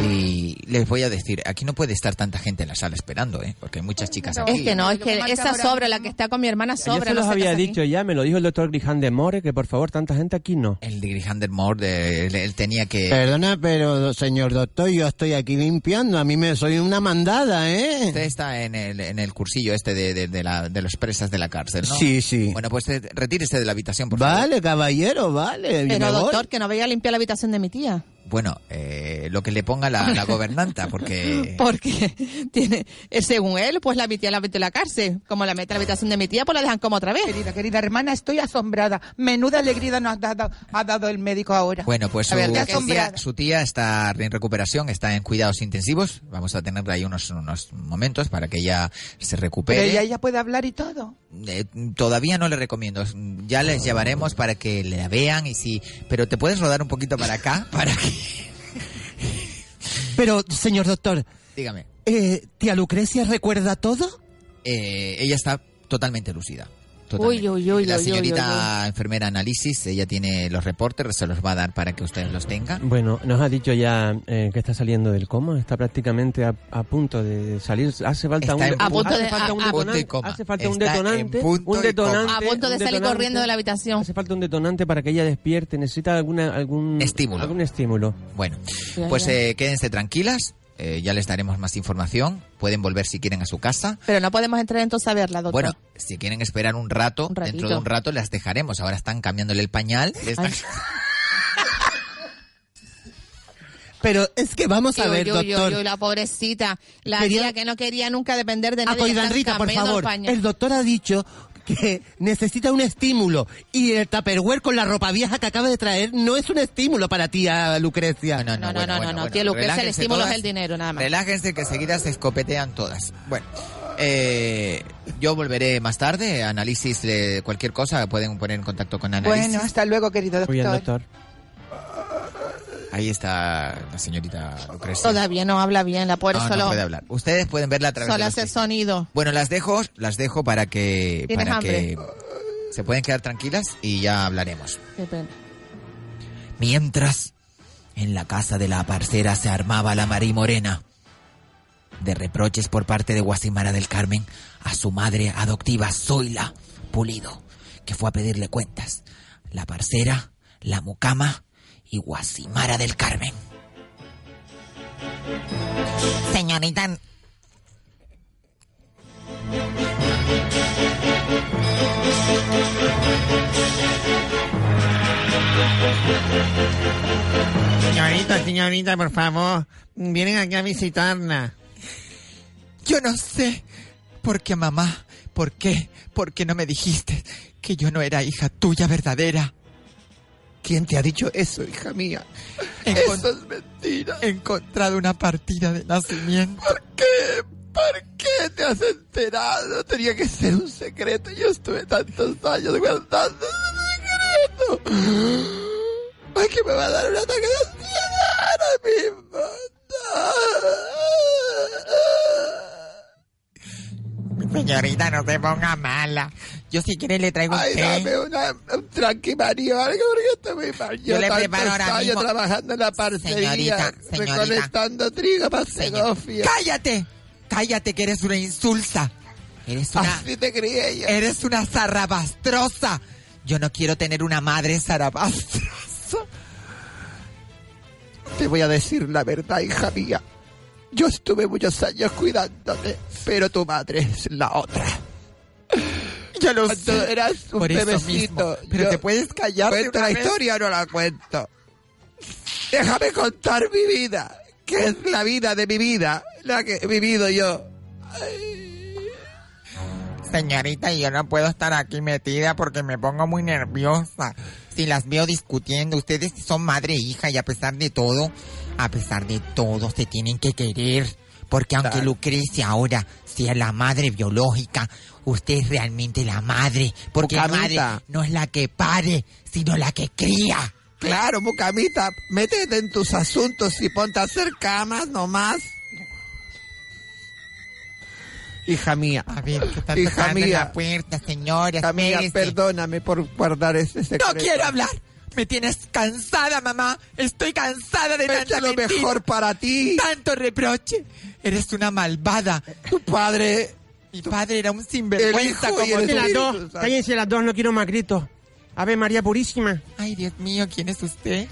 Y les voy a decir, aquí no puede estar tanta gente en la sala esperando, ¿eh? Porque hay muchas chicas aquí. Es que no, es que esa sobra, la que está con mi hermana Yo sobra. se los no había hace aquí. dicho ya, me lo dijo el doctor Grijan de More, que por favor, tanta gente aquí no. El de Grijander Moore, de- él, él tenía que... Perdona, pero señor doctor, yo estoy aquí limpiando. A mí me soy una mandada, ¿eh? Usted está en el, en el cursillo este de, de, de la, de los presas de la cárcel, ¿no? Sí, sí. Bueno, pues eh, retírese de la habitación, por favor. Vale, caballero, vale. Pero voy. doctor, que no vaya a limpiar la habitación de mi tía. Bueno, eh, lo que le ponga la, la gobernanta, porque... Porque tiene, eh, según él, pues la mi tía la metió en la cárcel. Como la mete en la habitación de mi tía, pues la dejan como otra vez. Querida, querida hermana, estoy asombrada. Menuda alegría nos ha dado, ha dado el médico ahora. Bueno, pues su, verdad su tía, su tía está en recuperación, está en cuidados intensivos. Vamos a tenerla ahí unos, unos momentos para que ella se Pero recupere. ella, ella puede hablar y todo. Eh, todavía no le recomiendo. Ya les llevaremos para que la vean y sí. Pero te puedes rodar un poquito para acá para que. Pero, señor doctor, Dígame. eh, ¿tía Lucrecia recuerda todo? Eh, ella está totalmente lúcida. Uy, uy, uy, la uy, uy, señorita enfermera análisis, ella tiene los reportes, se los va a dar para que ustedes los tengan. Bueno, nos ha dicho ya eh, que está saliendo del coma, está prácticamente a, a punto de salir. Hace falta Está un, punto de- a- detonante. Hace falta un Está detonante. un detonante. A punto de salir detonante. corriendo de la habitación. Hace falta un detonante para que ella despierte. Necesita alguna, algún Estímulo. Algún estímulo. Bueno, Ya, pues ya. eh, quédense tranquilas, eh, ya les daremos más información. Pueden volver si quieren a su casa. Pero no podemos entrar entonces a verla, doctor. Bueno, si quieren esperar un rato, Un dentro de un rato las dejaremos. Ahora están cambiándole el pañal. están-. Pero es que vamos a Uy, ver, uy, doctor. uy, la pobrecita. La Quería- tía que no quería nunca depender de nadie. Rita, por favor. pañal. El doctor ha dicho que necesita un estímulo y el tupperware con la ropa vieja que acaba de traer no es un estímulo para tía Lucrecia. No, No, no, bueno, no, bueno, no, bueno, tía Lucrecia, el estímulo todas. es el dinero, nada más. Relájense que seguida se escopetean todas. Bueno, eh, yo volveré más tarde. Análisis de cualquier cosa pueden poner en contacto con análisis. Bueno, hasta luego, querido doctor. Muy bien, doctor. Ahí está la señorita Lucrecia. Todavía no habla bien, la pobre no, solo, no puede hablar. Ustedes pueden verla a través solo de hace sonido. Bueno, las dejo, las dejo para que ¿Tienes para hambre? que se pueden quedar tranquilas y ya hablaremos. Qué pena. Mientras, en la casa de la parcera se armaba la Marí Morena. De reproches por parte de Guasimara del Carmen a su madre adoptiva Zoila Pulido, que fue a pedirle cuentas. La parcera, la mucama y Guasimara del Carmen. Señorita, Señorita, señorita, por favor, vienen aquí a visitarla. Yo no sé por qué, mamá. ¿Por qué? ¿Por qué no me dijiste que yo no era hija tuya verdadera? ¿Quién te ha dicho eso, hija mía? Encon- Eso es mentira. He encontrado una partida de nacimiento. ¿Por qué? ¿Por qué te has enterado? Tenía que ser un secreto. Yo estuve tantos años guardando ese secreto. Ay, que me va a dar un ataque de ansiedad ahora mismo. Señorita, no se ponga mala. Yo si quiere le traigo un té. dame una, un tranquimario o algo porque muy mal. Yo le tantos preparo ahora mismo. trabajando en la parcería, Señorita, señorita. recolectando trigo para Segovia. ¡Cállate! ¡Cállate que eres una insulsa! Eres una... Así te crié yo. Eres una zarrabastrosa. Yo no quiero tener una madre zarabastrosa. Te voy a decir la verdad, hija mía. Yo estuve muchos años cuidándote, pero tu madre es la otra. Ya lo Cuando sé. eras un Por eso bebecito. mismo. Pero yo- te puedes callar de ¿Cuento una la vez? historia o no la cuento? Déjame contar mi vida, que es la vida de mi vida, la que he vivido yo. Señorita, yo no puedo estar aquí metida porque me pongo muy nerviosa. Si las veo discutiendo, ustedes son madre e hija y a pesar de todo, a pesar de todo, se tienen que querer. Porque aunque Claro. Lucrecia ahora sea la madre biológica, usted es realmente la madre. Porque la madre no es la que pare, sino la que cría. Claro, mucamita, métete en tus asuntos y ponte a hacer camas nomás. Hija mía. A ver, que están Hija mía. la puerta, señora. Hija mía, perdóname por guardar ese secreto. No quiero hablar. Me tienes cansada, mamá. Estoy cansada de Echa tanta lo mentira. mejor para ti. Tanto reproche. Eres una malvada. Tu padre. Mi padre era un sinvergüenza El como el tú. Cállense las dos, cállense las dos, no quiero más gritos. Ave María Purísima. Ay, Dios mío, ¿quién es usted?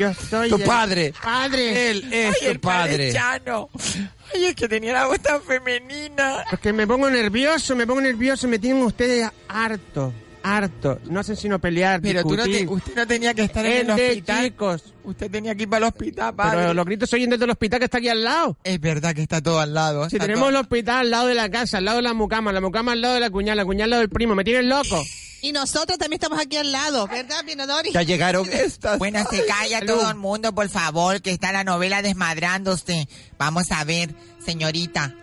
Yo soy Tu el- padre. Padre. Él es Ay, el tu padre. Chano. Ay, es que tenía la voz tan femenina. Porque me pongo nervioso, me pongo nervioso, me tienen ustedes harto, harto. No hacen sino pelear, Pero tú no te- discutir. usted no tenía que estar en el hospital. chicos. Usted tenía que ir para el hospital, padre. Pero los gritos se oyen desde el hospital que está aquí al lado. Es verdad que está todo al lado. Si tenemos el todo- hospital al lado de la casa, al lado de la mucama, la mucama al lado de la cuñada, la cuñada al lado del primo, me tienen loco. Y nosotros también estamos aquí al lado, ¿verdad, Pinodori? Ya llegaron estas. Bueno, se calla todo el mundo, por favor, que está la novela desmadrándose. Vamos a ver, señorita.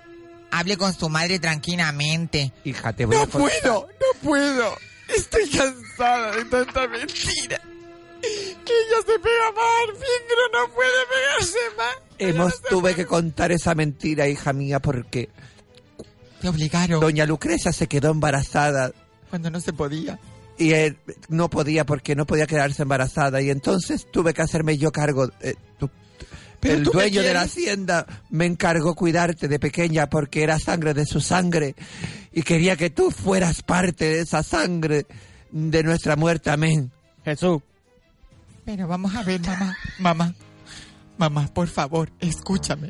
Hable con su madre tranquilamente. Hija, te voy No a puedo, no puedo. Estoy cansada de tanta mentira. Que ella se pega más al fin, pero no puede pegarse más. Hemos tuve que contar esa mentira, hija mía, porque Te obligaron doña Lucrecia se quedó embarazada cuando no se podía. y él no podía porque no podía quedarse embarazada y entonces tuve que hacerme yo cargo. eh, tu- Pero el dueño de la hacienda me encargó cuidarte de pequeña porque era sangre de su sangre y quería que tú fueras parte de esa sangre de nuestra muerte. Amén. Jesús, Pero vamos a ver, mamá, mamá, mamá, por favor, escúchame.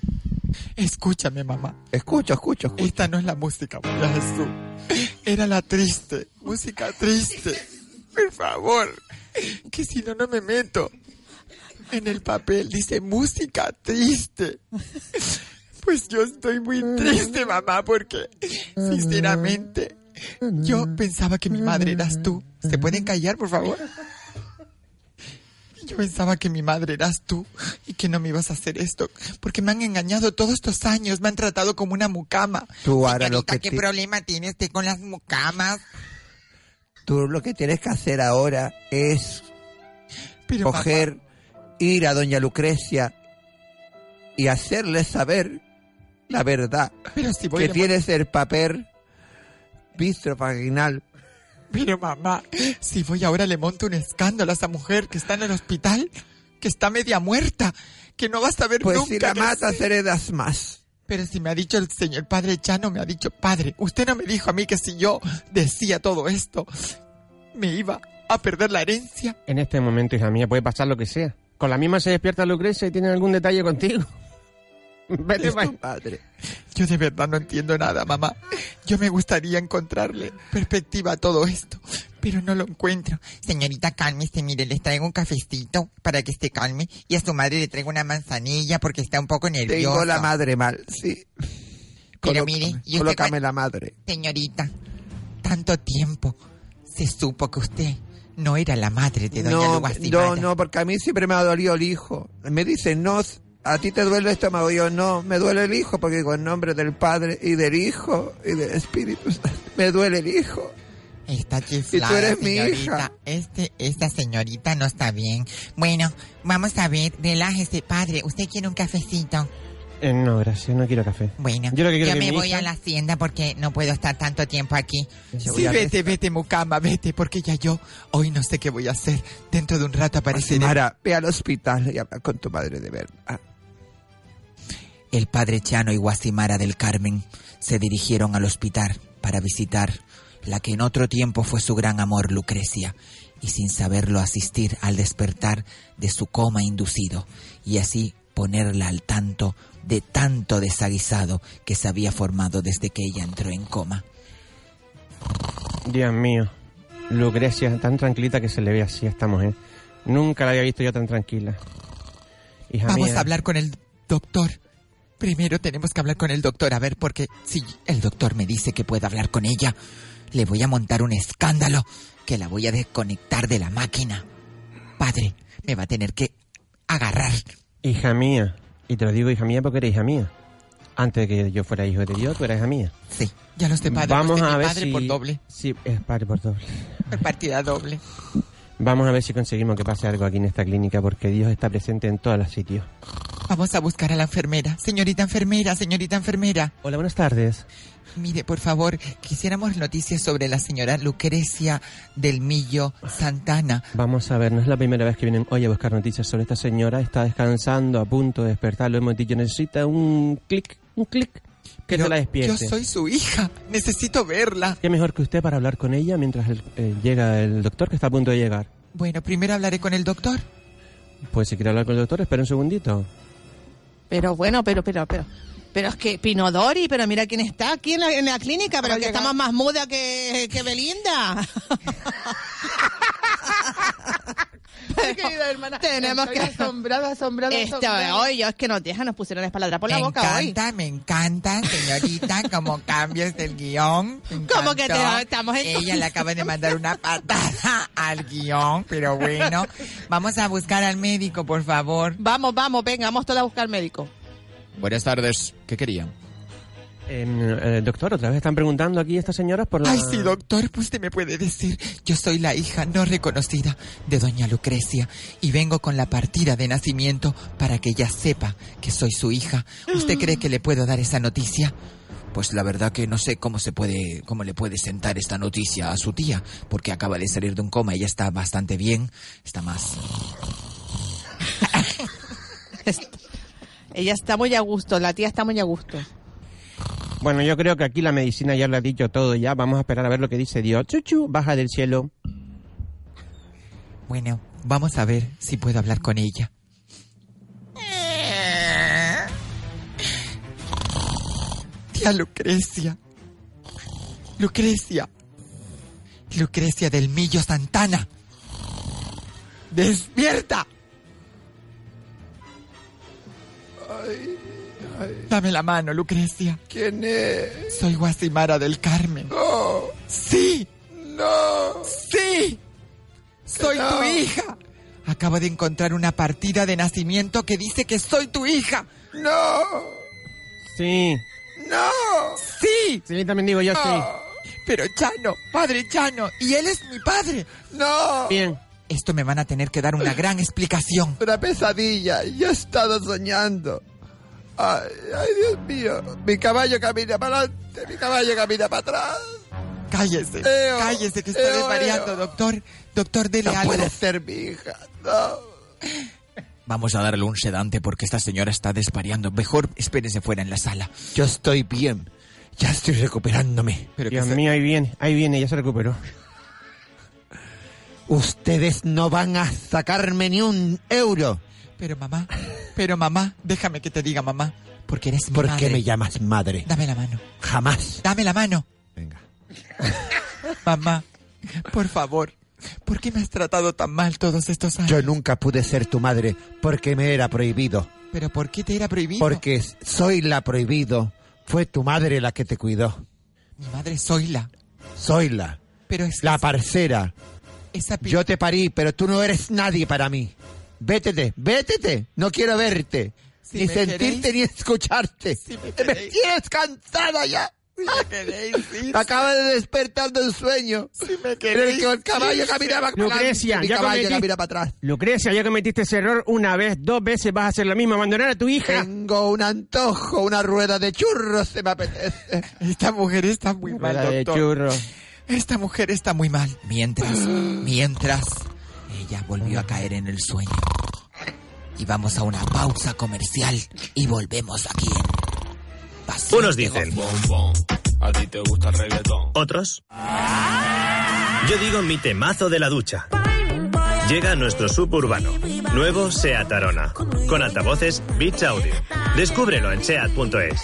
Escúchame, mamá. Escucho, escucho, escucho. Esta no es la música, María Jesús. Era la triste, música triste. Por favor, que si no, no me meto. En el papel dice música triste. Pues yo estoy muy triste, mamá, porque sinceramente yo pensaba que mi madre eras tú. ¿Se pueden callar, por favor? Yo pensaba que mi madre eras tú y que no me ibas a hacer esto, porque me han engañado todos estos años, me han tratado como una mucama. Tú ahora lo que ¿qué problema tiene usted con las mucamas? Tú lo que tienes que hacer ahora es Pero, coger, ir a doña Lucrecia y hacerle saber la verdad. Pero si voy que a- tienes el papel bistrovaginal. Pero mamá, si voy ahora le monto un escándalo a esa mujer que está en el hospital, que está media muerta, que no vas a ver Pues nunca. si la matas, heredas más. Pero si me ha dicho el señor padre Chano, me ha dicho, padre, usted no me dijo a mí que si yo decía todo esto, me iba a perder la herencia. en este momento, hija mía, puede pasar lo que sea. Con la misma se despierta Lucrecia y tiene algún detalle contigo. Vete Es tu padre. Yo de verdad no entiendo nada, mamá. Yo me gustaría encontrarle perspectiva a todo esto. pero no lo encuentro. Señorita, cálmese, mire, les traigo un cafecito para que esté calme y a su madre le traigo una manzanilla porque está un poco nerviosa. Tengo la madre mal, sí. Pero mire, y usted colócame la madre. Señorita, tanto tiempo se supo que usted no era la madre de doña No, no, no, porque a mí siempre me ha dolido el hijo. Me dicen, no, a ti te duele el estómago. Yo, no, me duele el hijo, porque digo, en nombre del Padre y del Hijo y del Espíritu Santo, me duele el hijo. Está chiflada, Y tú eres mi señorita. hija. Este, esta señorita no está bien. Bueno, vamos a ver, relájese, padre. ¿Usted quiere un cafecito? Eh, no, gracias, no quiero café. Bueno, yo lo que quiero yo que me voy hija- a la hacienda porque no puedo estar tanto tiempo aquí. Yo Sí, vete, vete, mucama, vete, porque ya yo hoy no sé qué voy a hacer. Dentro de un rato apareceré. Mara, ve al hospital y habla con tu madre de verdad. El padre Chano y Guasimara del Carmen se dirigieron al hospital para visitar la que en otro tiempo fue su gran amor, Lucrecia, y sin saberlo asistir al despertar de su coma inducido, y así ponerla al tanto de tanto desaguisado que se había formado desde que ella entró en coma. Dios mío. Lucrecia, tan tranquilita que se le ve así a esta mujer. Nunca la había visto yo tan tranquila. Hija Vamos mía. a hablar con el doctor. Primero tenemos que hablar con el doctor, a ver, porque si el doctor me dice que puedo hablar con ella, le voy a montar un escándalo, que la voy a desconectar de la máquina. Padre, me va a tener que agarrar. Hija mía. Y te lo digo, hija mía, porque eres hija mía. Antes de que yo fuera hijo de Dios, tú eras hija mía. Sí, ya lo sé, padre. Vamos a ver padre si... por doble. Sí, es padre por doble. Por partida doble. Vamos a ver si conseguimos que pase algo aquí en esta clínica, porque Dios está presente en todos los sitios. Vamos a buscar a la enfermera. Señorita enfermera, señorita enfermera. Hola, buenas tardes. Mire, por favor, quisiéramos noticias sobre la señora Lucrecia del Millo Santana. Vamos a ver, no es la primera vez que vienen hoy a buscar noticias sobre esta señora. Está descansando, a punto de despertar. Lo hemos dicho, necesita un clic, un clic, que se la yo despierte. soy su hija. Necesito verla. ¿Qué mejor que usted para hablar con ella mientras el- eh, llega el doctor que está a punto de llegar? Bueno, primero hablaré con el doctor. Pues si quiere hablar con el doctor, espera un segundito. Pero bueno, pero, pero, pero. Pero es que Pinodori, pero mira quién está aquí en la, en la clínica, pero que estamos más muda que, que Belinda. Querida hermana, Tenemos estoy que asombrada, asombrada, Esto, asombrada. hoy, yo es que nos dejan, nos pusieron espalda por la me boca hoy. encanta, me encanta, señorita, como cambias del guion. Como que te- estamos en- Ella le acaba de mandar una patada al guion, pero bueno. Vamos a buscar al médico, por favor. Vamos, vamos, venga, vamos todos a buscar médico. Buenas tardes, ¿qué querían? Eh, doctor, otra vez están preguntando aquí estas señoras por la... Ay, sí, doctor, pues usted me puede decir. Yo soy la hija no reconocida de doña Lucrecia y vengo con la partida de nacimiento para que ella sepa que soy su hija. ¿Usted cree que le puedo dar esa noticia? Pues la verdad que no sé cómo se puede, cómo le puede sentar esta noticia a su tía, porque acaba de salir de un coma, ella está bastante bien, está más. Ella está muy a gusto, la tía está muy a gusto. Bueno, yo creo que aquí la medicina ya lo ha dicho todo ya. Vamos a esperar a ver lo que dice Dios. Chuchu, baja del cielo. Bueno, vamos a ver si puedo hablar con ella. Tía Lucrecia. Lucrecia. Lucrecia del Millo Santana. ¡Despierta! Dame la mano, Lucrecia. ¿Quién es? Soy Guasimara del Carmen. No. ¡Sí! No. ¡Sí! ¡Soy No. tu hija! Acabo de encontrar una partida de nacimiento que dice que soy tu hija. No. Sí. No. ¡Sí! Sí, también digo yo sí. Pero Chano, padre Chano, y él es mi padre. No. Bien. Esto me van a tener que dar una gran explicación. Una pesadilla. Yo he estado soñando. Ay, ay, Dios mío. Mi caballo camina para adelante, mi caballo camina para atrás. Cállese, Eo, cállese que está eo, desvariando, eo. doctor. Doctor, dele No algo. puede ser mi hija. No. Vamos a darle un sedante porque esta señora está desvariando. Mejor espérese fuera en la sala. Yo estoy bien. Ya estoy recuperándome. Pero Dios mío, ahí viene, ahí viene, ya se recuperó. Ustedes no van a sacarme ni un euro. Pero mamá, pero mamá, déjame que te diga mamá, porque eres mi ¿Por madre. qué me llamas madre? Dame la mano, Jamás. dame la mano. Venga. Mamá, Por favor, ¿por qué me has tratado tan mal todos estos años? Yo nunca pude ser tu madre porque me era prohibido. ¿Pero por qué te era prohibido? Porque soy la prohibido. Fue tu madre la que te cuidó. Mi madre Zoila. Zoila. Pero es La parcera. esa Yo te parí, pero tú no eres nadie para mí. Vétete, vétete. No quiero verte. Si ni me sentirte queréis- ni escucharte. me me, queréis- tienes cansada ya. sí. Me acaba de despertar del sueño. me En el queréis, que el caballo sí. caminaba para Lucrecia, ya caballo cometí- camina para atrás. Lucrecia, ya cometiste ese error una vez, dos veces, vas a hacer lo mismo, abandonar a tu hija. Tengo un antojo, una rueda de churros se me apetece. Esta mujer está muy mal, Rueda de doctor. churro. Esta mujer está muy mal. Mientras, mientras, ella volvió a caer en el sueño. Y vamos a una pausa comercial y volvemos aquí en Pasión Unos dicen, A ti te gusta el reggaetón. otros. Yo digo mi temazo de la ducha. Llega nuestro suburbano. Nuevo SEAT Arona. Con altavoces Beats Audio. Descúbrelo en SEAT.es.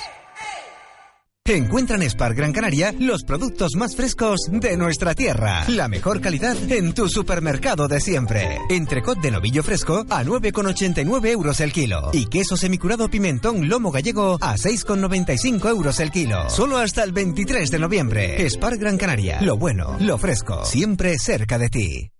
Encuentra en Spar Gran Canaria los productos más frescos de nuestra tierra. La mejor calidad en tu supermercado de siempre. Entrecot de novillo fresco a 9,89 euros el kilo. Y queso semicurado pimentón lomo gallego a 6,95 euros el kilo. Solo hasta el 23 de noviembre. Spar Gran Canaria. Lo bueno, lo fresco, siempre cerca de ti.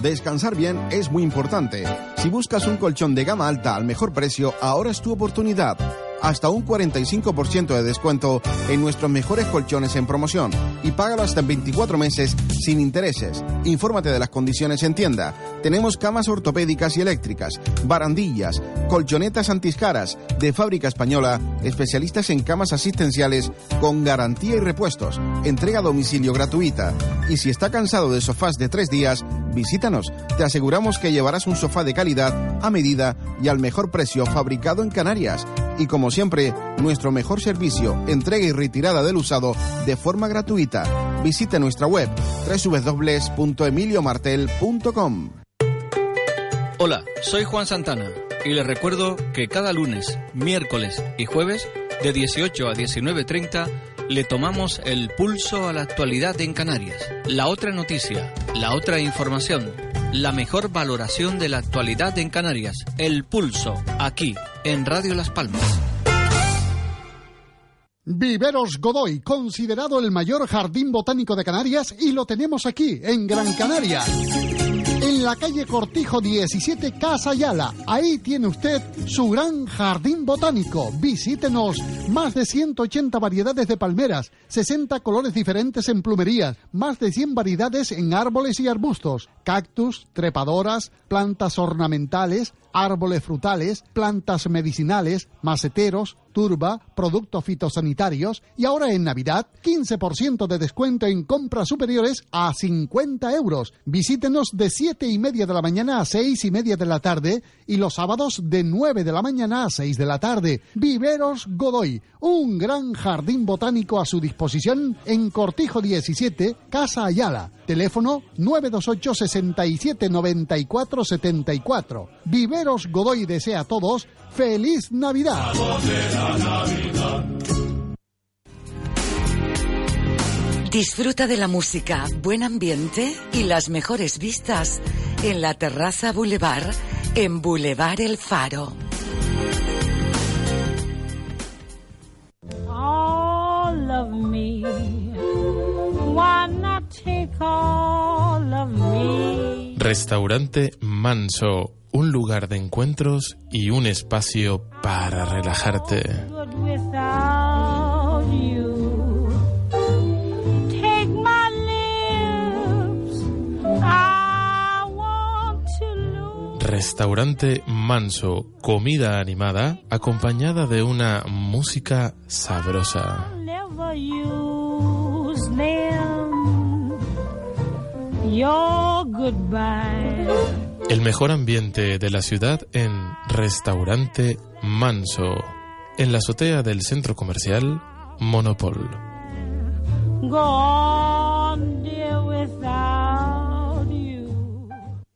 Descansar bien es muy importante. Si buscas un colchón de gama alta al mejor precio, ahora es tu oportunidad. Hasta un 45% de descuento en nuestros mejores colchones en promoción y págalo hasta en 24 meses sin intereses. Infórmate de las condiciones en tienda. Tenemos camas ortopédicas y eléctricas, barandillas, colchonetas antiscaras de fábrica española, especialistas en camas asistenciales con garantía y repuestos, entrega a domicilio gratuita. Y si está cansado de sofás de tres días, visítanos. Te aseguramos que llevarás un sofá de calidad, a medida y al mejor precio fabricado en Canarias. Y como siempre, nuestro mejor servicio, entrega y retirada del usado de forma gratuita. Visite nuestra web www.emiliomartel.com. Hola, soy Juan Santana y les recuerdo que cada lunes, miércoles y jueves de 18 a 19.30 le tomamos el pulso a la actualidad en Canarias. La otra noticia, la otra información, la mejor valoración de la actualidad en Canarias. El pulso, aquí, en Radio Las Palmas. Viveros Godoy, considerado el mayor jardín botánico de Canarias, y lo tenemos aquí, en Gran Canaria. En la calle Cortijo 17, Casa Ayala. Ahí tiene usted su gran jardín botánico. Visítenos. Más de 180 variedades de palmeras, 60 colores diferentes en plumerías, más de 100 variedades en árboles y arbustos, cactus, trepadoras, plantas ornamentales, árboles frutales, plantas medicinales, maceteros, turba, productos fitosanitarios y ahora en Navidad 15% de descuento en compras superiores a 50 euros. Visítenos de 7 y media de la mañana a 6 y media de la tarde y los sábados de 9 de la mañana a 6 de la tarde. Viveros Godoy, un gran jardín botánico a su disposición en Cortijo 17, Casa Ayala. Teléfono 928 67 94 74. Viveros Godoy desea a todos feliz Navidad. Disfruta de la música, buen ambiente y las mejores vistas en la terraza Boulevard, en Boulevard El Faro. Restaurante Manso, un lugar de encuentros y un espacio para relajarte. Restaurante Manso, comida animada acompañada de una música sabrosa. Your goodbye. El mejor ambiente de la ciudad en Restaurante Manso, en la azotea del centro comercial Monopol. Go on, dear, without you.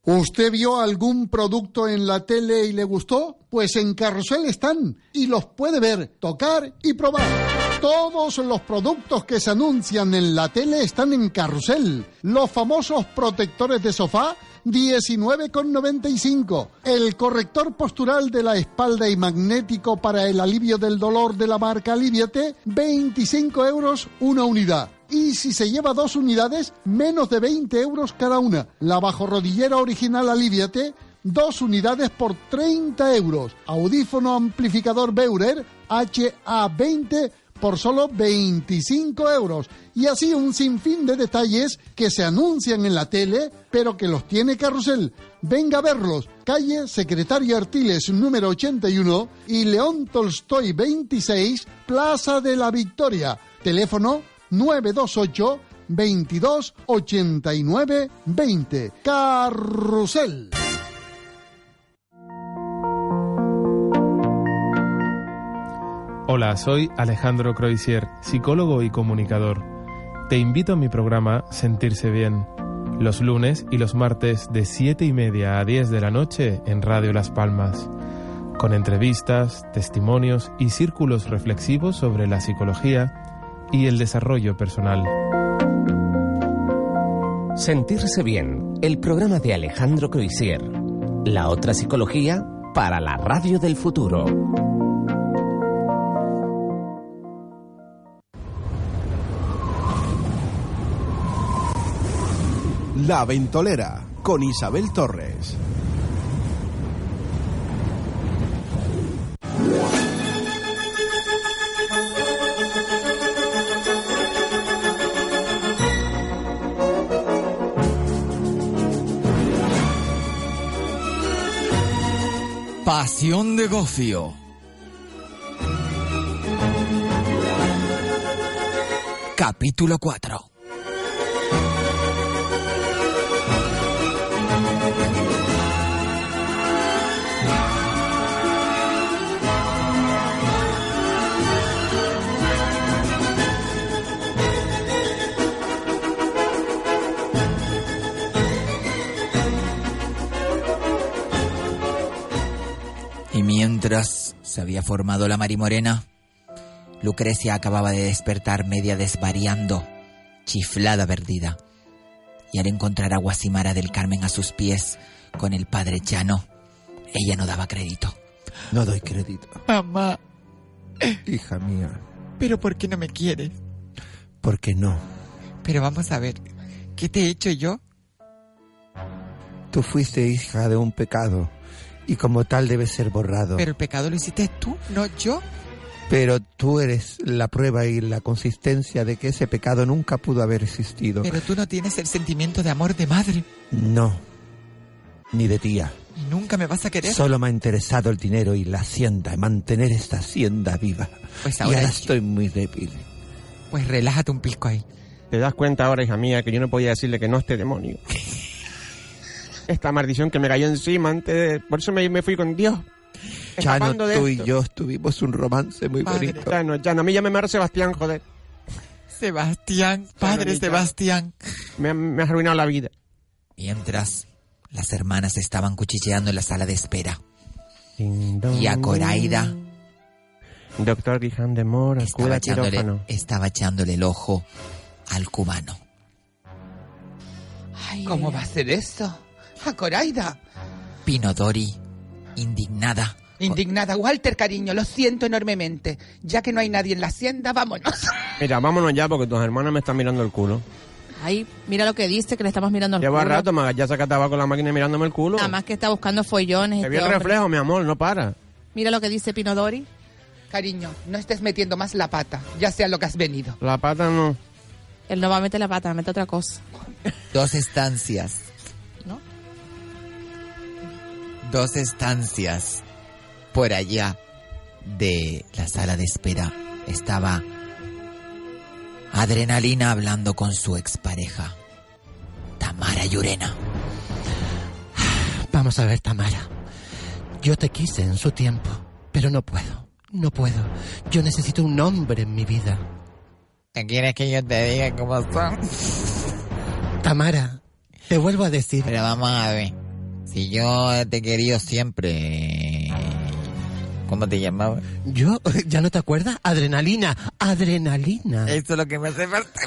¿Usted vio algún producto en la tele y le gustó? Pues en Carrusel están y los puede ver, tocar y probar. Todos los productos que se anuncian en la tele están en carrusel. Los famosos protectores de sofá, 19,95. El corrector postural de la espalda y magnético para el alivio del dolor de la marca Aliviate, 25 euros una unidad. Y si se lleva dos unidades, menos de 20 euros cada una. La bajorrodillera original Aliviate, dos unidades por 30 euros. Audífono amplificador Beurer HA20 por solo 25 euros. Y así un sinfín de detalles que se anuncian en la tele, pero que los tiene Carrusel. Venga a verlos. Calle Secretario Artiles número 81 y León Tolstoy 26, Plaza de la Victoria. Teléfono 928 22 89 20. Carrusel. Hola, soy Alejandro Croisier, psicólogo y comunicador. Te invito a mi programa Sentirse Bien, los lunes y los martes de 7 y media a 10 de la noche en Radio Las Palmas, con entrevistas, testimonios y círculos reflexivos sobre la psicología y el desarrollo personal. Sentirse bien, el programa de Alejandro Croisier. La otra psicología para la radio del futuro. La Ventolera con Isabel Torres. Pasión de Gofio. Capítulo 4. Se había formado la marimorena, Lucrecia acababa de despertar media desvariando, chiflada perdida. Y al encontrar a Guasimara del Carmen a sus pies con el padre Chano, ella no daba crédito. No doy crédito. Mamá, Hija mía, ¿pero por qué no me quieres? ¿por qué no? Pero vamos a ver, ¿qué te he hecho yo? Tú fuiste hija de un pecado y como tal debe ser borrado. Pero el pecado lo hiciste tú, no yo. Pero tú eres la prueba y la consistencia de que ese pecado nunca pudo haber existido. Pero tú no tienes el sentimiento de amor de madre. No, ni de tía. Y nunca me vas a querer. Solo me ha interesado el dinero y la hacienda, mantener esta hacienda viva. Pues y ahora yo- estoy muy débil. Pues relájate un pisco ahí. ¿Te das cuenta ahora, hija mía, que yo no podía decirle que no a este demonio? Esta maldición que me cayó encima antes de... Por eso me, me fui con Dios. Chano, tú y esto. yo tuvimos un romance muy Padre, bonito. Chano, Chano, a mí ya me mejor Sebastián, joder. Sebastián, padre Chano, Sebastián. Me, me has arruinado la vida. Mientras las hermanas estaban cuchicheando en la sala de espera. Y a Coraida Doctor Guiján de Mora, estaba echándole, estaba echándole el ojo al cubano. ¿Cómo va a ser eso? A Coraida. Pinodori, indignada, Indignada, Walter, cariño, lo siento enormemente. Ya que no hay nadie en la hacienda, vámonos. Mira, vámonos ya porque tus hermanas me están mirando el culo. Ay, mira lo que dice, que le estamos mirando el Lleva culo. rato, me ya saca tabaco la máquina y mirándome el culo. Nada más que está buscando follones. Te este vi el hombre. reflejo, mi amor, no para. Mira lo que dice Pinodori. Cariño, no estés metiendo más la pata, ya sea lo que has venido. La pata no. Él no va a meter la pata, mete otra cosa. dos estancias. Dos estancias por allá de la sala de espera estaba Adrenalina hablando con su expareja, Tamara Llurena. Vamos a ver, Tamara. Yo te quise en su tiempo, pero no puedo. No puedo. Yo necesito un hombre en mi vida. ¿Qué quieres que yo te diga cómo son? Tamara, te vuelvo a decir. Pero vamos a ver. Si yo te he querido siempre. ¿Cómo te llamabas? Yo, ¿ya no te acuerdas? Adrenalina, adrenalina. Esto es lo que me hace falta.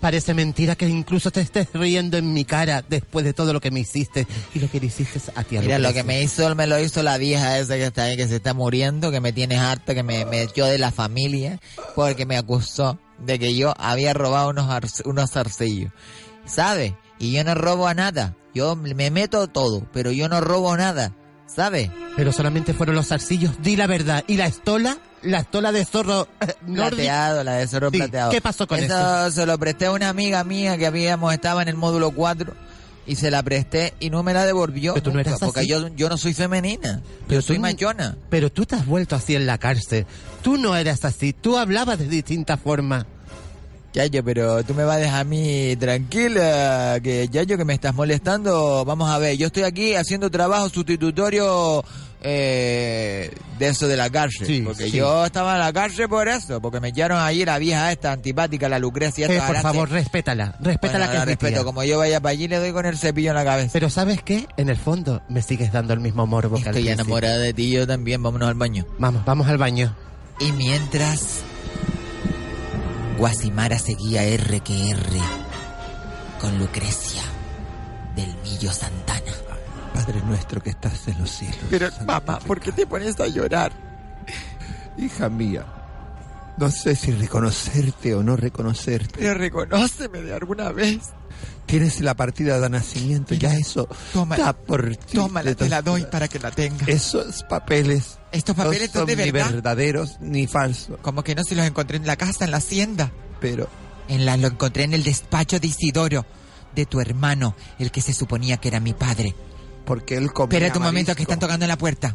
Parece mentira que incluso te estés riendo en mi cara después de todo lo que me hiciste y lo que le hiciste a ti. a Mira, lo que me hizo, me lo hizo la vieja esa que está ahí, que se está muriendo, que me tiene harta, que me, me echó de la familia, porque me acusó de que yo había robado unos, unos zarcillos. ¿Sabe? Y yo no robo a nada. Yo me meto todo, pero yo no robo nada. ¿Sabe? Pero solamente fueron los zarcillos, di la verdad. ¿Y la estola? La estola de zorro eh? Plateado, la de zorro Sí, plateado. ¿Qué pasó con eso? eso? se lo presté a una amiga mía que habíamos estaba en el módulo 4 y se la presté y no me la devolvió. Pero tú no nunca, eras porque así. yo, yo no soy femenina. Pero yo soy tú- machona. Pero tú te has vuelto así en la cárcel. Tú no eras así. Tú hablabas de distinta forma. Yayo, pero tú me vas a dejar a mí tranquila, que Yayo que me estás molestando. Vamos a ver, yo estoy aquí haciendo trabajo sustitutorio eh, de eso de la cárcel. Sí, porque sí. yo estaba en la cárcel por eso, porque me echaron ahí la vieja esta antipática, la Lucrecia. Eh, esta por Arance. favor, respétala. Respétala Bueno, que la respeto. tía. Como yo vaya para allí, le doy con el cepillo en la cabeza. Pero ¿sabes qué? En el fondo me sigues dando el mismo morbo que al Estoy enamorada de ti, yo también. Vámonos al baño. Vamos, vamos al baño. Y mientras Guasimara seguía R que R con Lucrecia del Millo Santana. Padre nuestro que estás en los cielos. Pero mamá, ¿por qué te pones a llorar? Hija mía, no sé si reconocerte o no reconocerte. Pero reconóceme de alguna vez. Tienes la partida de nacimiento, ya eso Tómala. está por ti. Tómala, te la doy para que la tengas. Esos papeles. Estos papeles no son de ni verdad. verdaderos ni falsos. Como que no se los encontré en la casa, en la hacienda. Pero En la lo encontré en el despacho de Isidoro, de tu hermano, el que se suponía que era mi padre. porque él comía Espera un momento que están tocando en la puerta.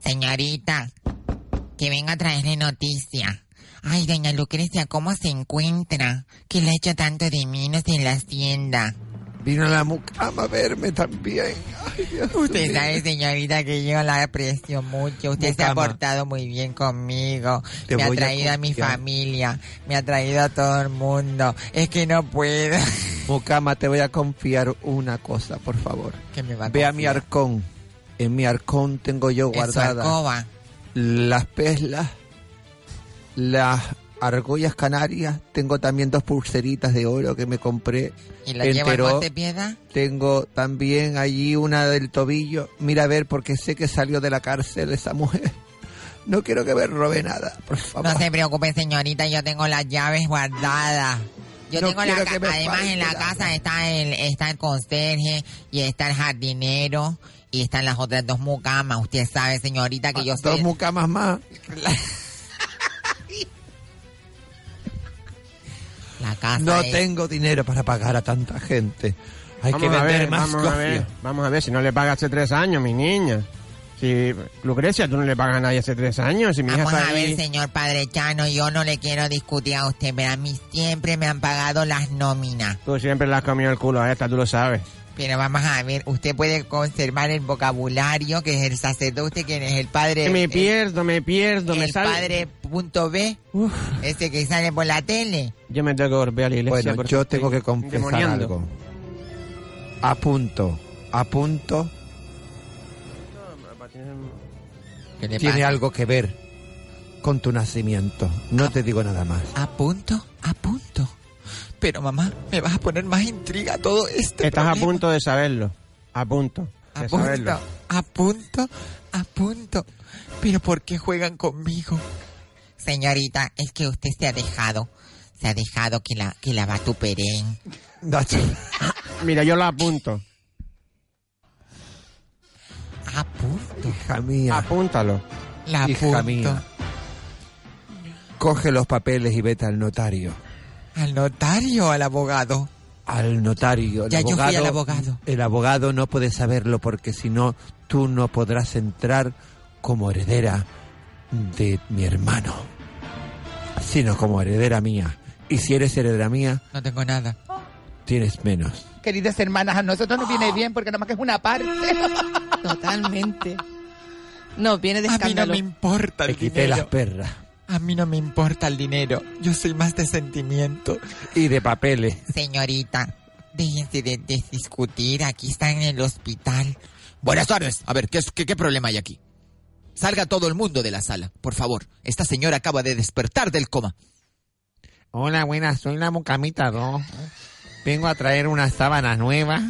Señorita, que venga a traerle noticia. Ay, doña Lucrecia, ¿cómo se encuentra? Que le ha hecho tanto de menos en la hacienda. Vino la mucama a verme también. Ay, Dios Usted sabe, señorita, que yo la aprecio mucho. Usted se ha portado muy bien conmigo. Te me ha a traído a, mi familia. Me ha traído a todo el mundo. Es que no puedo. Mucama, te voy a confiar una cosa, por favor. Que me va a Ve a mi arcón. En mi arcón tengo yo En su guardadas alcoba. las peslas, las argollas canarias. Tengo también dos pulseritas de oro que me compré. ¿Y la lleva monte piedad? Tengo también allí una del tobillo. Mira a ver, porque sé que salió de la cárcel esa mujer. No quiero que me robe nada, por favor. No se preocupe, señorita, yo tengo las llaves guardadas. Yo No tengo la además en la nada. casa está el está el conserje y está el jardinero y están las otras dos mucamas. Usted sabe, señorita, que yo Ah, Dos soy mucamas más. la casa No es- tengo dinero para pagar a tanta gente. Hay que Vamos vender ver, más vamos a ver, vamos a ver, si no le pagas hace tres años, mi niña. Si, Lucrecia, tú no le pagas a nadie hace tres años, si mi hija Vamos está a ver, ahí... señor Padre Chano, yo no le quiero discutir a usted, pero a mí siempre me han pagado las nóminas. Tú siempre le has comido el culo a esta, tú lo sabes. Pero vamos a ver, usted puede conservar el vocabulario que es el sacerdote, que es el padre... me el- pierdo, me pierdo, me el sale... padre punto B, ese que sale por la tele. Yo me tengo que volver a la iglesia. Bueno, yo tengo que confesar algo. A punto, a punto, ¿Qué le tiene pasa? algo que ver con tu nacimiento. No te digo nada más. A punto, a punto. Pero mamá, me vas a poner más intriga a todo este Estás a punto de saberlo. A punto A de punto, saberlo. a punto, a punto. Pero ¿por qué juegan conmigo? Señorita, es que usted se ha dejado, se ha dejado que la, que la vatuperen. Mira, yo lo apunto. A punto. Hija mía, Apúntalo. La hija apunto. mía. Coge los papeles y vete al notario. ¿Al notario o al abogado? Al notario. El Ya yo fui abogado- al abogado. El abogado no puede saberlo porque si no, tú no podrás entrar como heredera de mi hermano, sino como heredera mía. Y si eres heredera mía, No tengo nada. tienes menos. Queridas hermanas, a nosotros nos viene bien porque nada más que es una parte. Totalmente. No, viene de A mí no escándalo. me importa Te el quité las perras. A mí no me importa el dinero. Yo soy más de sentimiento. Y de papeles. Señorita, Déjense de, de discutir, aquí están en el hospital. Buenas tardes. A ver, ¿qué, es- qué, ¿qué problema hay aquí? Salga todo el mundo de la sala, por favor. Esta señora acaba de despertar del coma. Hola, buenas, soy la Mucamita 2. Vengo a traer una sábana nueva.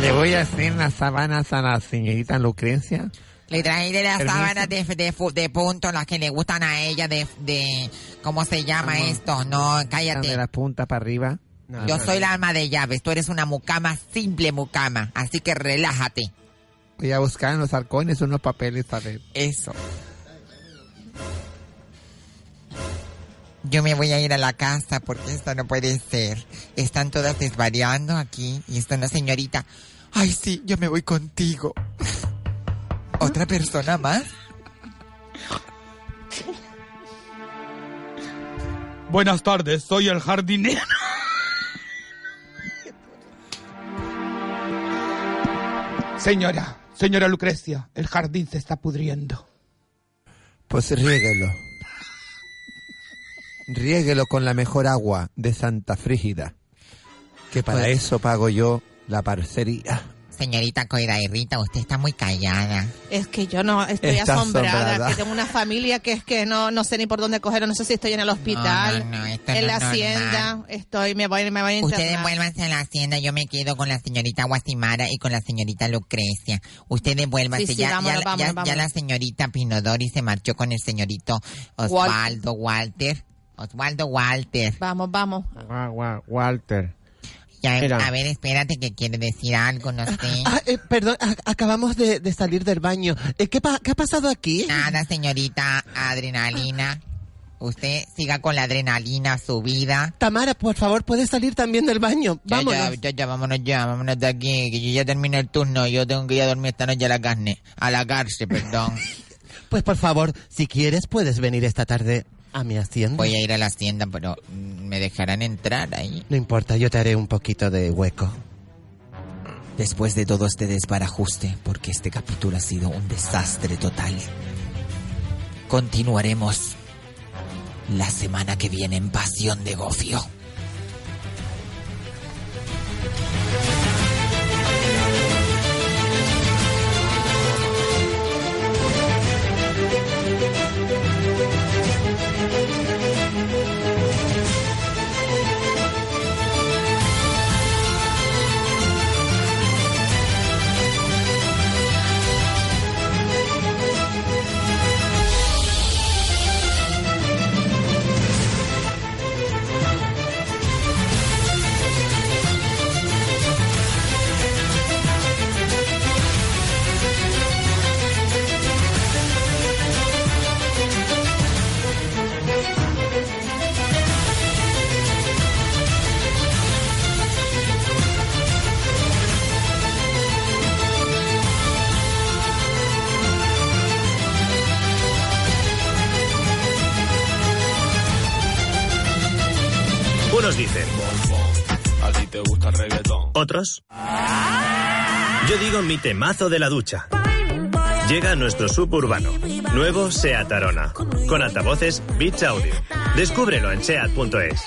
Le voy a hacer las sábanas a la señorita Lucrecia. Le traeré las Permiso. sábanas de, de, de punto, las que le gustan a ella, de... de ¿Cómo se llama Vamos. esto? No, De cállate. la punta para arriba. Yo soy la alma de llaves, tú eres una mucama, simple mucama, así que relájate. Voy a buscar en los arcones unos papeles a ver. Eso. Yo me voy a ir a la casa porque esto no puede ser. Están todas desvariando aquí y está una señorita. Ay, sí, yo me voy contigo. ¿Otra persona más? Buenas tardes, soy el jardinero. Señora, señora Lucrecia, el jardín se está pudriendo. Pues riéguelo. Riéguelo con la mejor agua de Santa Frígida. Que para Pues- eso pago yo la parcería. Señorita Coira y Rita, usted está muy callada. Es que yo no estoy Está asombrada, asombrada. que tengo una familia que es que no, no sé ni por dónde cogerlo, no sé si estoy en el hospital, No, no, no, esto en no la es hacienda, estoy, me voy, me voy a internar. Ustedes vuélvanse a la hacienda, yo me quedo con la señorita Guasimara y con la señorita Lucrecia. Ustedes vuélvanse, Sí, sí, ya, ya, vámonos, ya- vámonos, ya vámonos. la señorita Pinodori se marchó con el señorito Osvaldo Walter. Osvaldo Walter. Vamos, vamos. Walter. Ya, Mira. a ver, espérate que quiere decir algo, no sé. Ah, eh, perdón, a- acabamos de, de salir del baño. Eh, ¿qué, pa- ¿Qué ha pasado aquí? Nada, señorita adrenalina. Usted siga con la adrenalina subida. Tamara, por favor, puedes salir también del baño. Ya, Vámonos. ya, ya, ya, vámonos ya, vámonos de aquí, que yo ya terminé el turno, yo tengo que ir a dormir esta noche a la carne, a la cárcel, perdón. Pues por favor, si quieres, puedes venir esta tarde a mi hacienda. Voy a ir a la hacienda, pero mm, ¿me dejarán entrar ahí? No importa, yo te haré un poquito de hueco. Después de todo este desbarajuste, porque este capítulo ha sido un desastre total, continuaremos la semana que viene en Pasión de Gofio. Yo digo mi temazo de la ducha. Llega nuestro suburbano. Nuevo Seat Arona. Con altavoces Beats Audio. Descúbrelo en seat.es.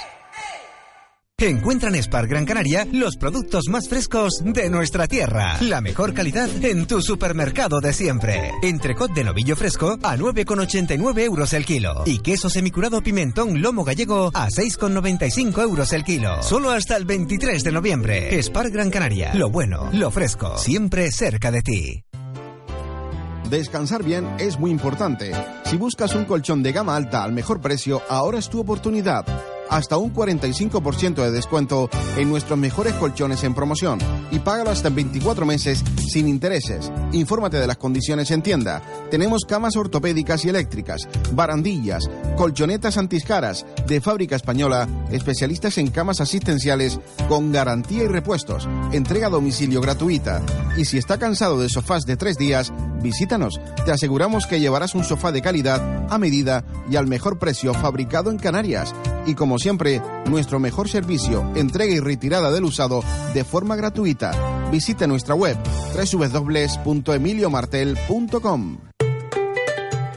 Encuentra en Spar Gran Canaria los productos más frescos de nuestra tierra. La mejor calidad en tu supermercado de siempre. Entrecot de novillo fresco a 9,89 euros el kilo. Y queso semicurado pimentón lomo gallego a 6,95 euros el kilo. Solo hasta el 23 de noviembre. Spar Gran Canaria. Lo bueno, lo fresco. Siempre cerca de ti. Descansar bien es muy importante. Si buscas un colchón de gama alta al mejor precio, ahora es tu oportunidad. Hasta un 45% de descuento en nuestros mejores colchones en promoción y págalo hasta en 24 meses sin intereses. Infórmate de las condiciones en tienda. Tenemos camas ortopédicas y eléctricas, barandillas, colchonetas antiscaras de fábrica española, especialistas en camas asistenciales con garantía y repuestos, entrega a domicilio gratuita. Y si está cansado de sofás de tres días, visítanos. Te aseguramos que llevarás un sofá de calidad, a medida y al mejor precio fabricado en Canarias. Y como siempre, nuestro mejor servicio, entrega y retirada del usado de forma gratuita. Visite nuestra web www.emiliomartel.com.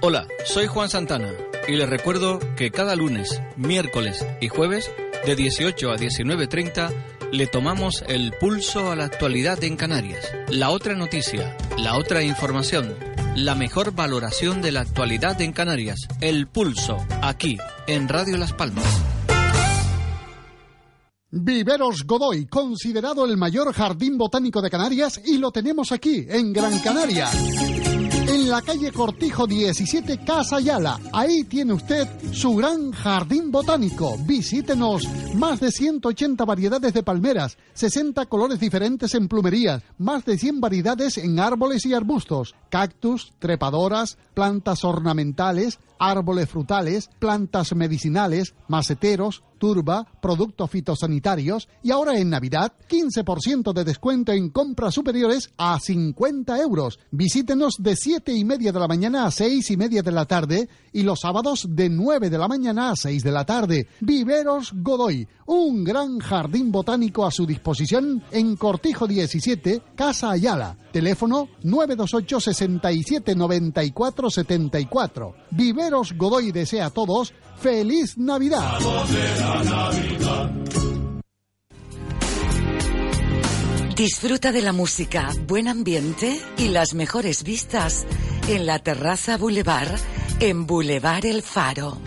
Hola, soy Juan Santana y les recuerdo que cada lunes, miércoles y jueves de 18 a 19.30 le tomamos el pulso a la actualidad en Canarias. La otra noticia, la otra información, la mejor valoración de la actualidad en Canarias. El pulso, aquí, en Radio Las Palmas. Viveros Godoy, considerado el mayor jardín botánico de Canarias, y lo tenemos aquí, en Gran Canaria. En la calle Cortijo 17, Casa Yala. Ahí tiene usted su gran jardín botánico. Visítenos. Más de 180 variedades de palmeras, 60 colores diferentes en plumerías, más de 100 variedades en árboles y arbustos, cactus, trepadoras, plantas ornamentales, árboles frutales, plantas medicinales, maceteros, turba, productos fitosanitarios y ahora en Navidad 15% de descuento en compras superiores a 50 euros. Visítenos de 7 y media de la mañana a 6 y media de la tarde y los sábados de 9 de la mañana a 6 de la tarde. Viveros Godoy, un gran jardín botánico a su disposición en Cortijo 17, Casa Ayala. Teléfono 928 67 94 74. Viveros Godoy desea a todos feliz Navidad. Disfruta de la música, buen ambiente y las mejores vistas en la terraza Boulevard, en Boulevard El Faro.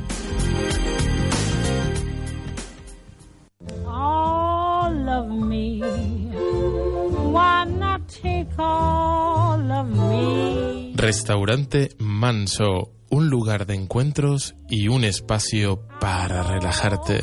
all of me. Why not take all of me? Restaurante Manso, un lugar de encuentros y un espacio para relajarte.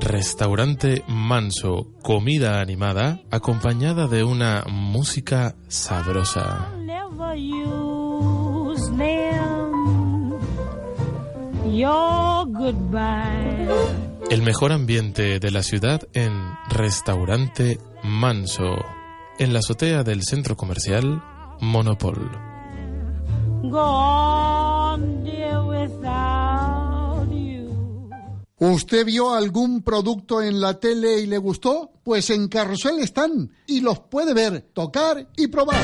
Restaurante Manso, comida animada acompañada de una música sabrosa. Your goodbye. El mejor ambiente de la ciudad en Restaurante Manso, en la azotea del centro comercial Monopol. ¿Usted vio algún producto en la tele y le gustó? Pues en Carrusel están y los puede ver, tocar y probar.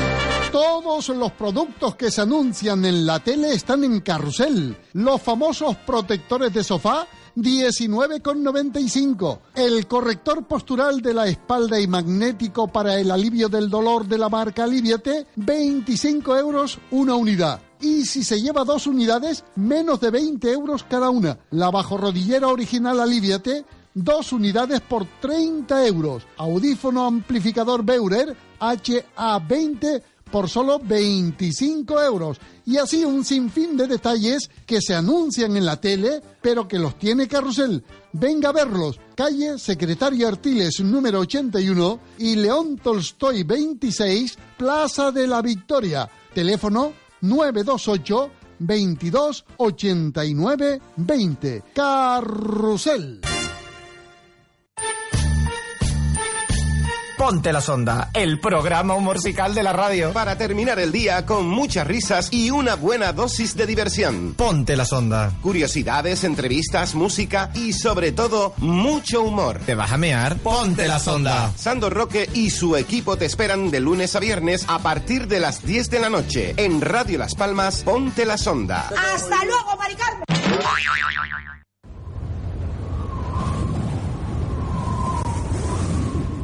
Todos los productos que se anuncian en la tele están en Carrusel. Los famosos protectores de sofá 19,95. El corrector postural de la espalda y magnético para el alivio del dolor de la marca Aliviate, 25 euros una unidad. Y si se lleva dos unidades, menos de 20 euros cada una. La bajorrodillera original Aliviate, dos unidades por 30 euros. Audífono amplificador Beurer HA20 por solo 25 euros. Y así un sinfín de detalles que se anuncian en la tele, pero que los tiene Carrusel. Venga a verlos. Calle Secretario Artiles número 81 y León Tolstoy 26, Plaza de la Victoria. Teléfono 928 22 89 20. Carrusel. Ponte la sonda, el programa musical de la radio. Para terminar el día con muchas risas y una buena dosis de diversión. Ponte la sonda. Curiosidades, entrevistas, música y sobre todo mucho humor. ¿Te vas a mear? Ponte la sonda. Sandor Roque y su equipo te esperan de lunes a viernes a partir de las 10 de la noche en Radio Las Palmas. Ponte la sonda. ¡Hasta luego, Maricarmen!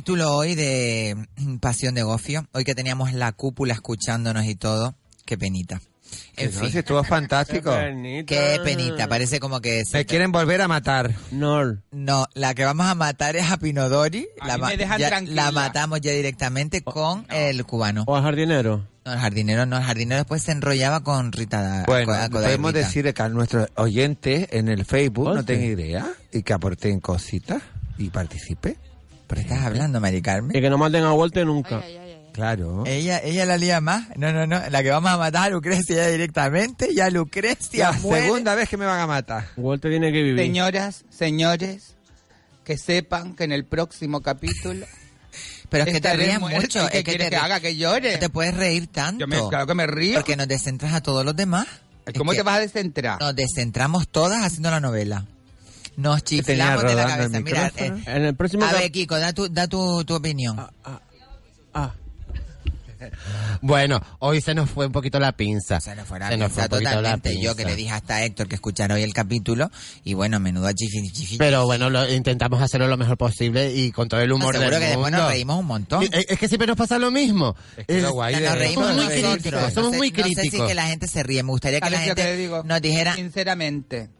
Capítulo hoy de Pasión de Gofio. Hoy que teníamos la cúpula escuchándonos y todo. Qué penita. En no, fin. si estuvo fantástico. Qué penita, parece como que... se- Me quieren volver a matar. No. No, la que vamos a matar es a Pinodori. A La, mí ma- me dejan ya- tranquila. la matamos ya directamente con el cubano. ¿O al jardinero? No, el jardinero no, el jardinero después se enrollaba con Rita. Bueno, con podemos decir que a nuestros oyentes en el Facebook no tengan idea y que aporten cositas y participe. ¿Qué estás hablando, Mari Carmen? Y que no manden a Walter nunca. Claro. Ella, ella la lía más. No, no, no. La que vamos a matar a Lucrecia ya directamente. Ya Lucrecia La muere. segunda vez que me van a matar. Walter tiene que vivir. Señoras, señores, que sepan que en el próximo capítulo... Pero es que te ríes mucho. ¿Y Es que quieres te que haga? ¿Que llore? No te puedes reír tanto. Yo me- claro que me río. Porque nos descentras a todos los demás. ¿Cómo Es te vas a descentrar? Nos descentramos todas haciendo la novela. Nos chiflamos de la el cabeza. Mira, micrófono. eh, En el próximo a ver, Kiko, da tu, da tu, tu opinión. Ah, Bueno, hoy se nos fue un poquito la pinza. Se nos fue la Se nos pinza fue la totalmente. Yo que le dije hasta a Héctor que escuchara hoy el capítulo. Y bueno, menudo chifi, chifi. Pero bueno, lo, intentamos hacerlo lo mejor posible y con todo el humor Seguro del que después nos reímos un montón. Es, es que siempre nos pasa lo mismo. que lo guay Nos reímos somos muy críticos, somos No sé- muy No sé si críticos. que la gente se ríe. Me gustaría que la ¿Sabes lo que le gente digo? nos dijera Sinceramente,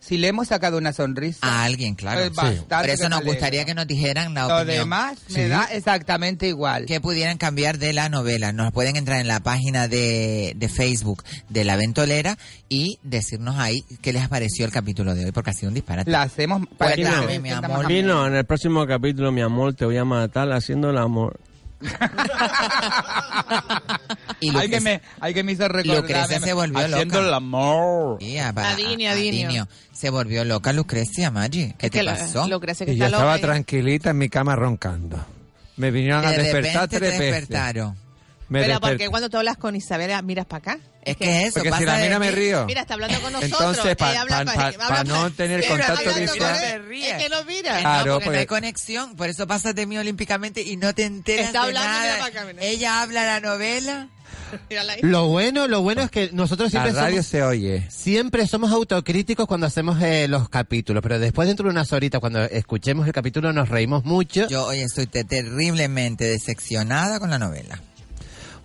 si le hemos sacado una sonrisa... a alguien, claro. Pues Por eso nos gustaría que nos dijeran la Lo opinión. demás me da exactamente igual. que pudieran cambiar de la novela. Nos pueden entrar en la página de, de Facebook de La Ventolera y decirnos ahí qué les pareció el capítulo de hoy, porque ha sido un disparate. La hacemos para que Cuéntame, mi amor. Lino, en el próximo capítulo, mi amor, te voy a matar haciendo el amor. Y Hay que me, hay que me hizo recordar. Lucrecia se volvió haciendo loca. el amor. A- a- Adinio, a- Adinio. Se volvió loca Lucrecia, Maggi. ¿Qué Es te que lo- pasó? Lucrecia que Y yo está estaba loca. tranquilita en mi cama roncando. Me vinieron a de despertar repente tres te veces. despertaron. Me Pero desperté. porque cuando tú hablas con Isabela, miras para acá. Es que eso Porque pasa si la de mira me río. Mira, está hablando con nosotros. Entonces, pa- ella habla pa- pa- pa- no tener contacto visual. él, Es que no mira. Claro, no, porque no hay porque- conexión, por eso pasa de mí olímpicamente y no te enteras Está de hablando, nada. para acá, mira. Ella habla la novela. Lo bueno, lo bueno es que nosotros La siempre radio somos, se oye. siempre somos autocríticos cuando hacemos eh, los capítulos, pero después dentro de unas horitas, cuando escuchemos el capítulo, nos reímos mucho. Yo hoy estoy te- terriblemente decepcionada con la novela.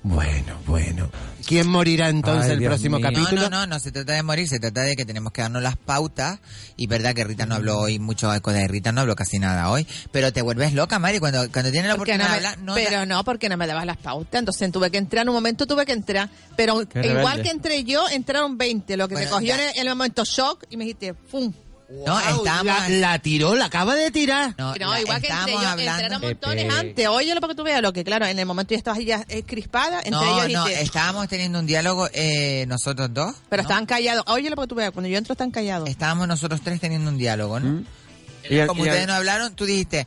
Bueno, bueno. ¿Quién morirá entonces Ay, el Dios próximo mío. capítulo? No, no, no, no se trata de morir, se trata de que tenemos que darnos las pautas. Y verdad que Rita no habló hoy mucho de cosas de Rita, no habló casi nada hoy. Pero te vuelves loca, Mari, cuando, cuando tienes la Porque oportunidad no de me- hablar. No pero da- no, porque no me dabas las pautas. Entonces tuve que entrar, en un momento tuve que entrar. Pero igual que entré yo, entraron 20. Lo que Bueno, me cogió ya. en el, en el momento shock y me dijiste, ¡fum! no, Wow, estábamos. la, la tiró, la acaba de tirar. no, No, la- igual que hablando. entraron montones Pepe. antes. Óyelo para que tú veas lo que, claro, en el momento ya estabas ya eh, crispada. Entre No, ellos no, dijiste, estábamos teniendo un diálogo eh, nosotros dos. pero ¿no? estaban callados. Óyelo para que tú veas. Cuando yo entro están callados. Estábamos nosotros tres teniendo un diálogo, ¿no? ¿Mm? Y- Como y- ustedes no hablaron, tú dijiste,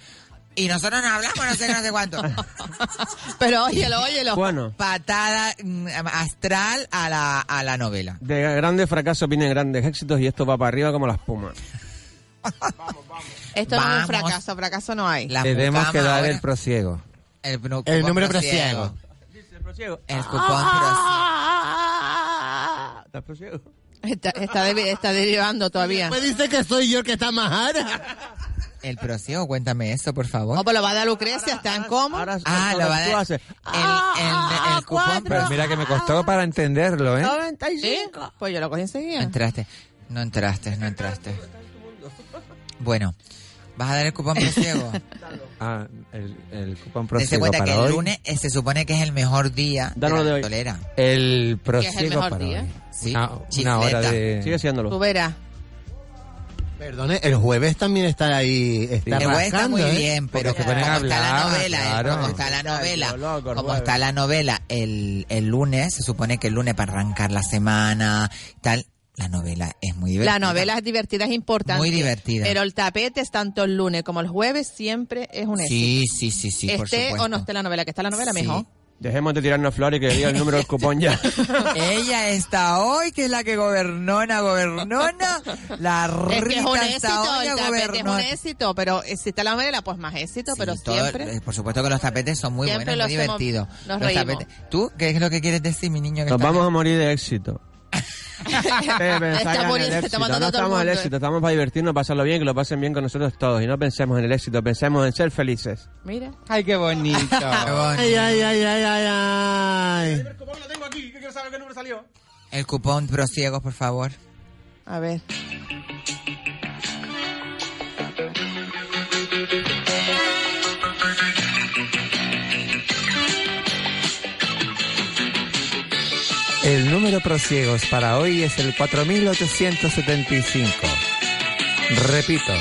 y nosotros no hablamos, no sé no sé cuánto. Pero óyelo, óyelo. Bueno, Patada mm, astral a la, a la novela. de grandes fracasos vienen grandes éxitos y esto va para arriba como la espuma. Esto no es un Vamos. fracaso. Fracaso no hay. La Tenemos que dar ahora. el prosiego. el, El número prosiego. prosiego. El cupón prosiego. ¿Estás prosiego? Está, está, de- está derivando todavía. Me dice que soy yo el que está majara. El prosiego, cuéntame eso, por favor. Oh, pues lo va a dar Lucrecia, ¿está en coma? Ahora, Ah, lo va a dar. haces. El, el, el cupón cuatro. Pero mira que me costó para entenderlo, ¿eh? 95. Pues yo lo cogí No enseguida. entraste, no entraste, no entraste. Bueno, ¿vas a dar el cupón prosiego? Ah, el, el cupón Dese prosiego cuenta que para el hoy. lunes eh, se supone que es el mejor día Danos de hoy. tolera. El ¿Qué es el prosiego mejor para día? hoy. Sí, Una, hora de... Sigue haciéndolo. Tú verás. Perdone, el jueves también está ahí, está El jueves está muy ¿eh? bien, pero como está la hablar, novela, eh, claro. como está la novela, Loco, como jueves. está la novela el, el lunes, se supone que el lunes para arrancar la semana, tal, la novela es muy divertida. La novela es divertida, es importante. Muy divertida. Pero el tapete es tanto el lunes como el jueves, siempre es un éxito. Sí, sí, sí, sí, por esté supuesto. o no esté la novela, que está la novela Sí. mejor. Dejemos de tirarnos flores y que diga el número del cupón ya. Ella está hoy, que es la que gobernona, gobernona. La Es que es un Rita éxito, está hoy, el a tapete es un éxito, pero si está la novela, pues más éxito, pero Todo- siempre. eh, por supuesto que los tapetes son muy Siempre buenos, muy hacemos- divertidos. nos Los reímos. tapetes- ¿Tú qué es lo que quieres decir, mi niño? que Nos está vamos a morir de éxito. Eh, Está en el está éxito. matando No a todo el estamos en el mundo, éxito, estamos para divertirnos, pasarlo bien, que lo pasen bien con nosotros todos. Y no pensemos en el éxito, pensemos en ser felices. Mira. Ay, qué bonito. Qué bonito. Ay, ay, ay, ay, ay, ay. ¿Cómo lo tengo quiero saber qué número salió? El cupón prosiegos, por favor. A ver. El número prosiegos para hoy es el 4875. Repito,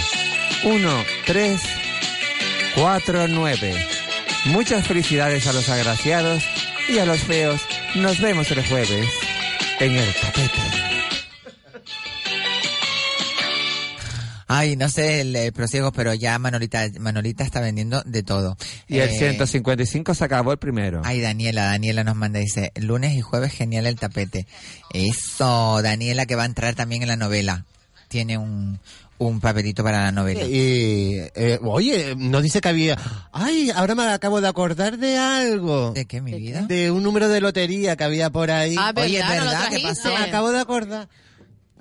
1349. Muchas felicidades a los agraciados y a los feos. Nos vemos el jueves en el tapete. Ay, no sé el, eh, prosiegos, pero ya Manolita, Manolita está vendiendo de todo. Y el Eh, 155 se acabó el primero. Ay, Daniela, Daniela nos manda, dice, lunes y jueves genial el tapete. Eso, Daniela que va a entrar también en la novela. Tiene un, un papelito para la novela. Y, eh, oye, nos dice que había... Ay, ahora me acabo de acordar de algo. ¿De qué, mi vida? De un número de lotería que había por ahí. Ah, Oye, ¿verdad? ¿No. ¿Qué pasó? Me acabo de acordar.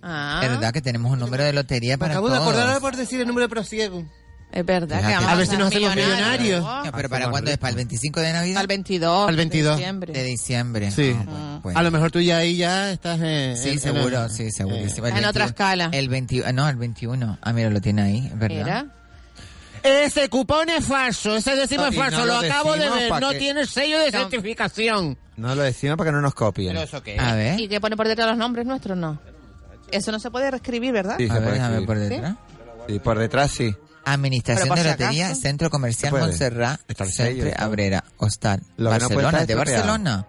Ah, ¿Verdad que tenemos un número de lotería para acabo de todos? acordar ahora por decir el número de prosiego. es verdad Fíjate. que vamos A ver si nos hacemos millonarios. No, pero ¿para cuándo es? ¿Para el 25 de Navidad? Al 22. Al 22. De diciembre. De diciembre. Sí. Ah, bueno, bueno. A lo mejor tú ya ahí ya estás en... Sí, en- seguro, en- sí, seguro. eh. Sí, el En otra 21. escala. El 21, no, el 21. Ah, mira, lo tiene ahí, es verdad. ¿Era? Ese cupón es falso, ese décimo No, es falso, no lo, lo acabo de ver, no que- tiene sello de No. certificación. No lo decimos para que no nos copien. eso qué A ver. ¿Y qué pone por detrás los nombres nuestros? No. Eso no se puede reescribir, ¿verdad? Sí, A se ver, puede déjame por detrás. Y por detrás sí. Administración de si Lotería, acaso. Centro Comercial. Montserrat, Centre. Abrera, Hostal, Lo Barcelona, de. Barcelona.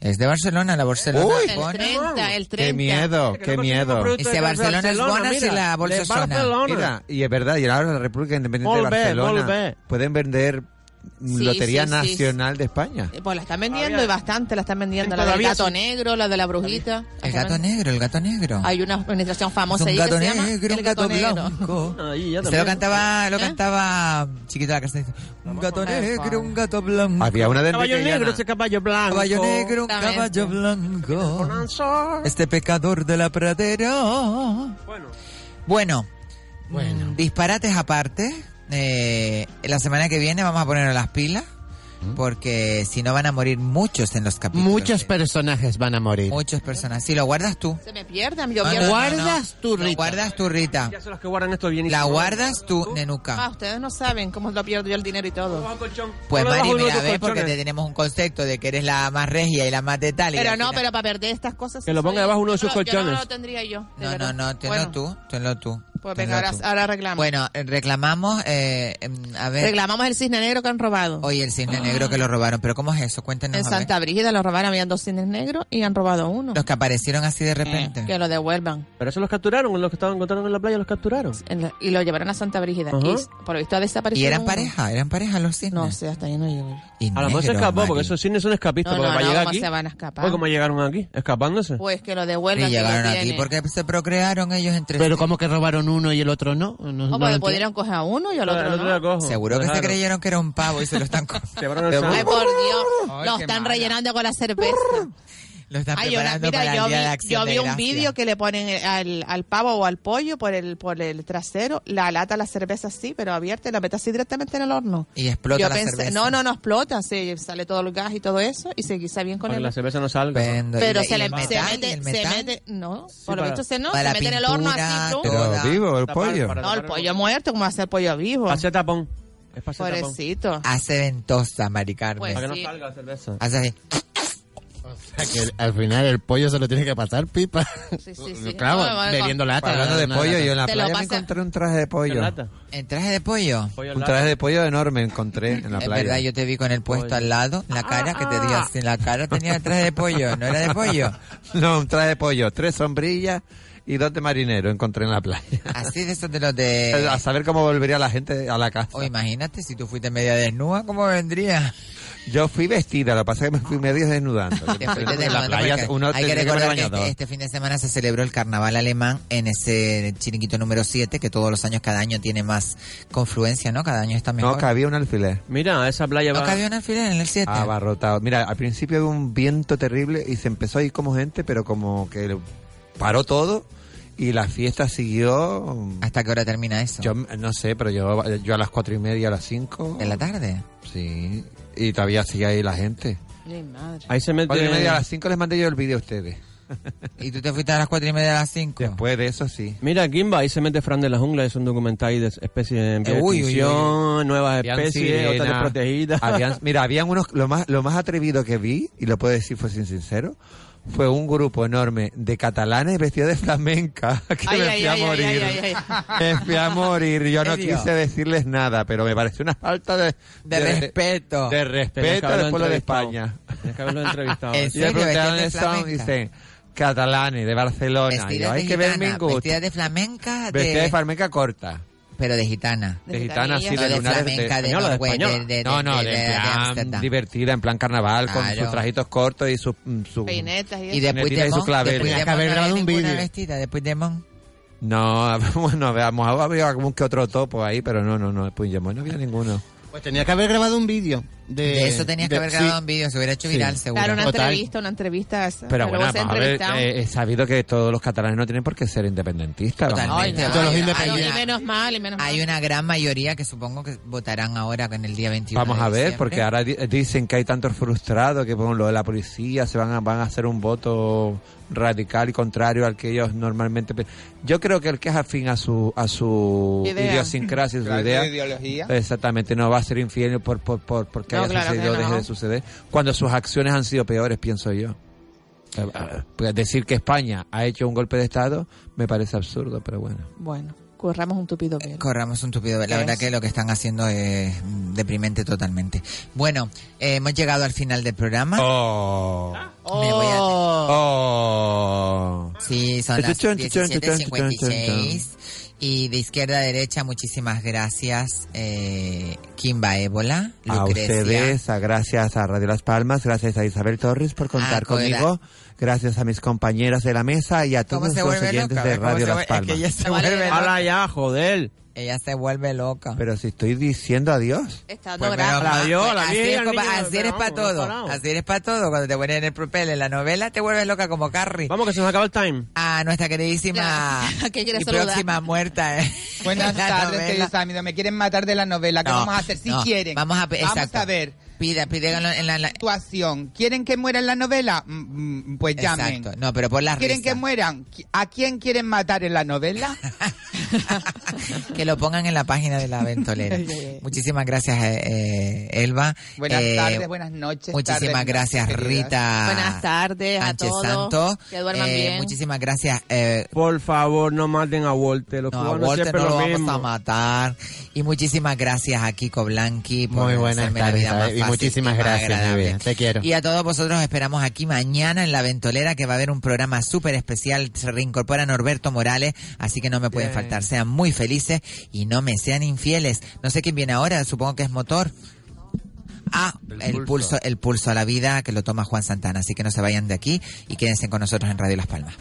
Es de Barcelona, la Barcelona. Uy. El pone- 30, el 30. Qué miedo, qué miedo. Y si Barcelona es buena, si la bolsa es. Mira, y es verdad, y ahora la República Independiente de Volve, Barcelona volve. pueden vender Sí, Lotería sí, sí, Nacional de España. Eh, Pues la están vendiendo y bastante la están vendiendo. La del gato sí. negro, la de la brujita. El gato negro, el gato negro. Hay una organización Es famosa un ahí gato que se llama negro, un El gato Negro. blanco. Ahí, ya Se lo cantaba, lo ¿Eh? cantaba chiquito de la casa. Un gato negro, un gato blanco. Había una de Caballo negro, ese caballo blanco. Caballo negro, un caballo blanco. Bonanza. Este pecador de la pradera. Bueno, Bueno, disparates aparte. Eh, la semana que viene vamos a poner las pilas. Porque si no van a morir muchos en los capítulos. Muchos personajes van a morir. Muchas personas. Si lo guardas tú. Se me pierden. Yo pierdo. no, ¿Guardas no, tu Lo Rita? guardas tú, Rita. ya son los que guardan esto bien. La guardas tú, Nenuca. Ah, ustedes no saben cómo lo pierdo yo el dinero y todo. Pues Mari, mira, tus porque te colchones. tenemos un concepto de que eres la más regia y la más de tal. Pero no, pero para perder estas cosas. Que lo ponga debajo de uno de sus yo no- no colchones. lo tendría yo. de No, no, no, tenlo tú, tenlo tú. Pues venga, ahora, ahora reclamo. Bueno, eh, reclamamos, eh, em, a ver, Reclamamos el cisne negro que han robado. oye, el cisne negro que lo robaron, pero ¿cómo es eso? Cuéntenos En a ver. Santa Brígida lo robaron, habían dos cisnes negros y han robado uno. Los que aparecieron así de repente. Que lo devuelvan. Pero eso los capturaron, los que estaban encontrando en la playa los capturaron. En la- y lo llevaron a Santa Brígida. Ajá. Y por lo visto ha desaparecido. ¿Y eran uno. pareja? ¿Eran pareja los cisnes? No sé, hasta ahí no llego. Y A lo mejor se escapó, Mari. porque esos cines son escapistas. No, para no, llegar ¿cómo aquí. se van a escapar? Pues, ¿Cómo llegaron aquí? ¿Escapándose? Pues que lo Y devuelvan. lo llegaron aquí porque se procrearon ellos entre Pero sí. como que robaron uno y el otro no. No, no O entiendo. pudieron coger a uno y al otro El otro no. cojo. Seguro que se Dejaron. creyeron que era un pavo y se lo están co- Quebraron el Ay, por Dios. Ay, lo qué están mala. rellenando con la cerveza. lo están Ay, una- preparando mira, para yo el vi, día de acción yo vi de un vídeo que le ponen al, al pavo o al pollo por el por el trasero, la lata la cerveza así, pero abierta y la mete así directamente en el horno. Y explota yo la pensé, cerveza. no, no, no explota, se sale todo el gas y todo eso y se guisa bien con el la cerveza no salga. Vendo. pero ¿Y se el le metal? se ¿Y mete, el se mete, no, por lo visto se no, se mete en el horno pintura, así, plum. Pero Toda. vivo el Tapar, pollo. No, el pollo muerto, como va a ser pollo vivo? Hace tapón. Es hacer. Pobrecito. Hace ventosa, Mari Carmen. Pues Para que sí. no salga la cerveza. Hace así. O sea, que al final el pollo se lo tiene que pasar pipa. Sí, sí, sí. Claro, No, bueno, bebiendo lata. Hablando de pollo, lata. yo en la playa me encontré un traje de pollo. ¿En traje de pollo? Pollo Un lata. traje de pollo enorme encontré en la Es playa. verdad, yo te vi con el puesto Pollo. al lado, en la cara, que te Ah. di así en la cara, tenía el traje de pollo, ¿no era de pollo? No, un traje de pollo, tres sombrillas y dos de marinero encontré en la playa. Así de esos de los de... A saber cómo volvería la gente a la casa. O imagínate, si tú fuiste media desnuda, ¿cómo vendría? Yo fui vestida, lo que pasa es que me fui medio desnudando. Te fuiste en la playa uno hay que recordar que este, este fin de semana se celebró el carnaval alemán en ese chiringuito número 7, que todos los años, cada año tiene más confluencia, ¿no? Cada año está mejor. No, cabía un alfiler. Mira, esa playa ¿No va... cabía un alfiler en el 7? Abarrotado. Mira, al principio había un viento terrible y se empezó a ir como gente, pero como que paró todo y la fiesta siguió. ¿Hasta qué hora termina eso? Yo no sé, pero yo, yo a las cuatro y media, a las cinco. ¿En la tarde? Sí. Y todavía sigue ahí la gente. Ay, madre. Ahí se mete... Cuatro y media, a las cinco les mandé yo el vídeo a ustedes. ¿Y tú te fuiste a las cuatro y media a las cinco? Después de eso sí. Mira, Kimba, ahí se mete Fran de la jungla, es un documental de especies en Eh, uy, uy, extinción, uy. nuevas Habían especies, otras desprotegidas. habían- mira, habían unos, lo más, lo más atrevido que vi, y lo puedo decir fue sin sincero, fue un grupo enorme de catalanes vestidos de flamenca, que Ay, me ay, fui a ay, morir. ay, ay, Me fui a morir, yo no quise decirles nada, pero me pareció una falta de, De respeto. De respeto al pueblo de. España. Tienes que haberlo entrevistado. ¿En Y le serio? ¿Vestidas dónde de son, flamenca? dicen, catalanes, de Barcelona. Y yo, Vestida hay de que ver mi gitana, gusto. vestida de flamenca, Vestida de de, flamenca corta. pero de gitana. De gitana, sí, de de lunares flamenca, de española, de- de- No, de- no, de- de, de- de plan divertida, en plan carnaval, con Claro. sus trajitos cortos y su... su Peinetas y Y de y Puigdemont, su clavel. de Puigdemont haber grabado un vídeo. vestida de Puigdemont. No, bueno, veamos, había algún que otro topo ahí, pero no, no, no, pues no había ninguno. Pues tenía que haber grabado un vídeo. De, De eso tenías que haber sí. grabado un vídeo, se hubiera hecho Sí. viral seguro. Claro, una Total. entrevista, una entrevista. Pero bueno, vamos a ver, entrevistado. eh, he sabido que todos los catalanes no tienen por qué ser independentistas. Totalmente. Todos los independientes. hay Y una- menos mal, y menos mal. Hay una gran mayoría que supongo que votarán ahora en el día 21 Vamos de a ver, diciembre. porque ahora di- dicen que hay tantos frustrados que por lo de la policía se van a, van a hacer un voto radical y contrario al que ellos normalmente... Yo creo que el que es afín a su a su Idea. idiosincrasia, su idea, ideología. exactamente, no va a ser infiel por, por, por porque No, haya claro sucedido o no. deje de suceder, cuando sus acciones han sido peores, pienso yo. Eh, eh, pues decir que España ha hecho un golpe de Estado me parece absurdo, pero bueno. Bueno, corramos un tupido velo. Corramos un tupido. La ¿Qué verdad es? que lo que están haciendo es deprimente totalmente. Bueno, eh, hemos llegado al final del programa. Oh. Me voy a- Oh. Sí, son las Chuchun, chuchun, chuchun, chuchun, 17.56. Y de izquierda a derecha, muchísimas gracias, eh, Kimba Ébola, A Lucrecia. ustedes, a- gracias a Radio Las Palmas, gracias a Isabel Torres por contar Ah, conmigo, gracias a mis compañeras de la mesa y a ¿Cómo todos los oyentes loca? de ¿Cómo Radio se Las es Palmas. que ella se. Hala ya, joder. Ella se vuelve loca. Pero si estoy diciendo adiós. Está Pues, Adiós, pues, la así, es, niño, eres para vamos, todo. Así eres para todo. Cuando te ponen en el papel en la novela, te vuelves loca como Carrie. Vamos, que se nos acaba el time. A nuestra queridísima Ya, ¿qué quieres y saludar? próxima muerta. ¿eh? Buenas tardes, queridos amigos. Me quieren matar de la novela. ¿Qué No, vamos a hacer? Si no. quieren. Vamos a- exacto. a ver. Pida, pídelo en la, en la- Actuación. ¿Quieren que muera en la novela? Mm, mm, Pues llamen. Exacto. No, pero por la ¿Quieren risa. que mueran? ¿A quién quieren matar en la novela? que lo pongan en la página de la ventolera. Muchísimas gracias, eh, eh, Elba. Buenas Eh, tardes, buenas noches. Muchísimas tardes, gracias, noches. Rita. Buenas tardes a todos. Santo. Que duerman Eh, bien. Muchísimas gracias. Eh, Por favor, no maten a Walter. Los no, a Walter no lo lo vamos a matar. Y muchísimas gracias a Kiko Blanqui por Muy buenas hacerme la vida más fácil muchísimas gracias, mi vida. Te quiero. Y a todos vosotros esperamos aquí mañana en La Ventolera, que va a haber un programa súper especial. Se reincorpora Norberto Morales, así que no me pueden Bien. faltar. Sean muy felices y no me sean infieles. No sé quién viene ahora, supongo que es motor. Ah, el, pulso. el pulso a la vida que lo toma Juan Santana. Así que no se vayan de aquí y quédense con nosotros en Radio Las Palmas.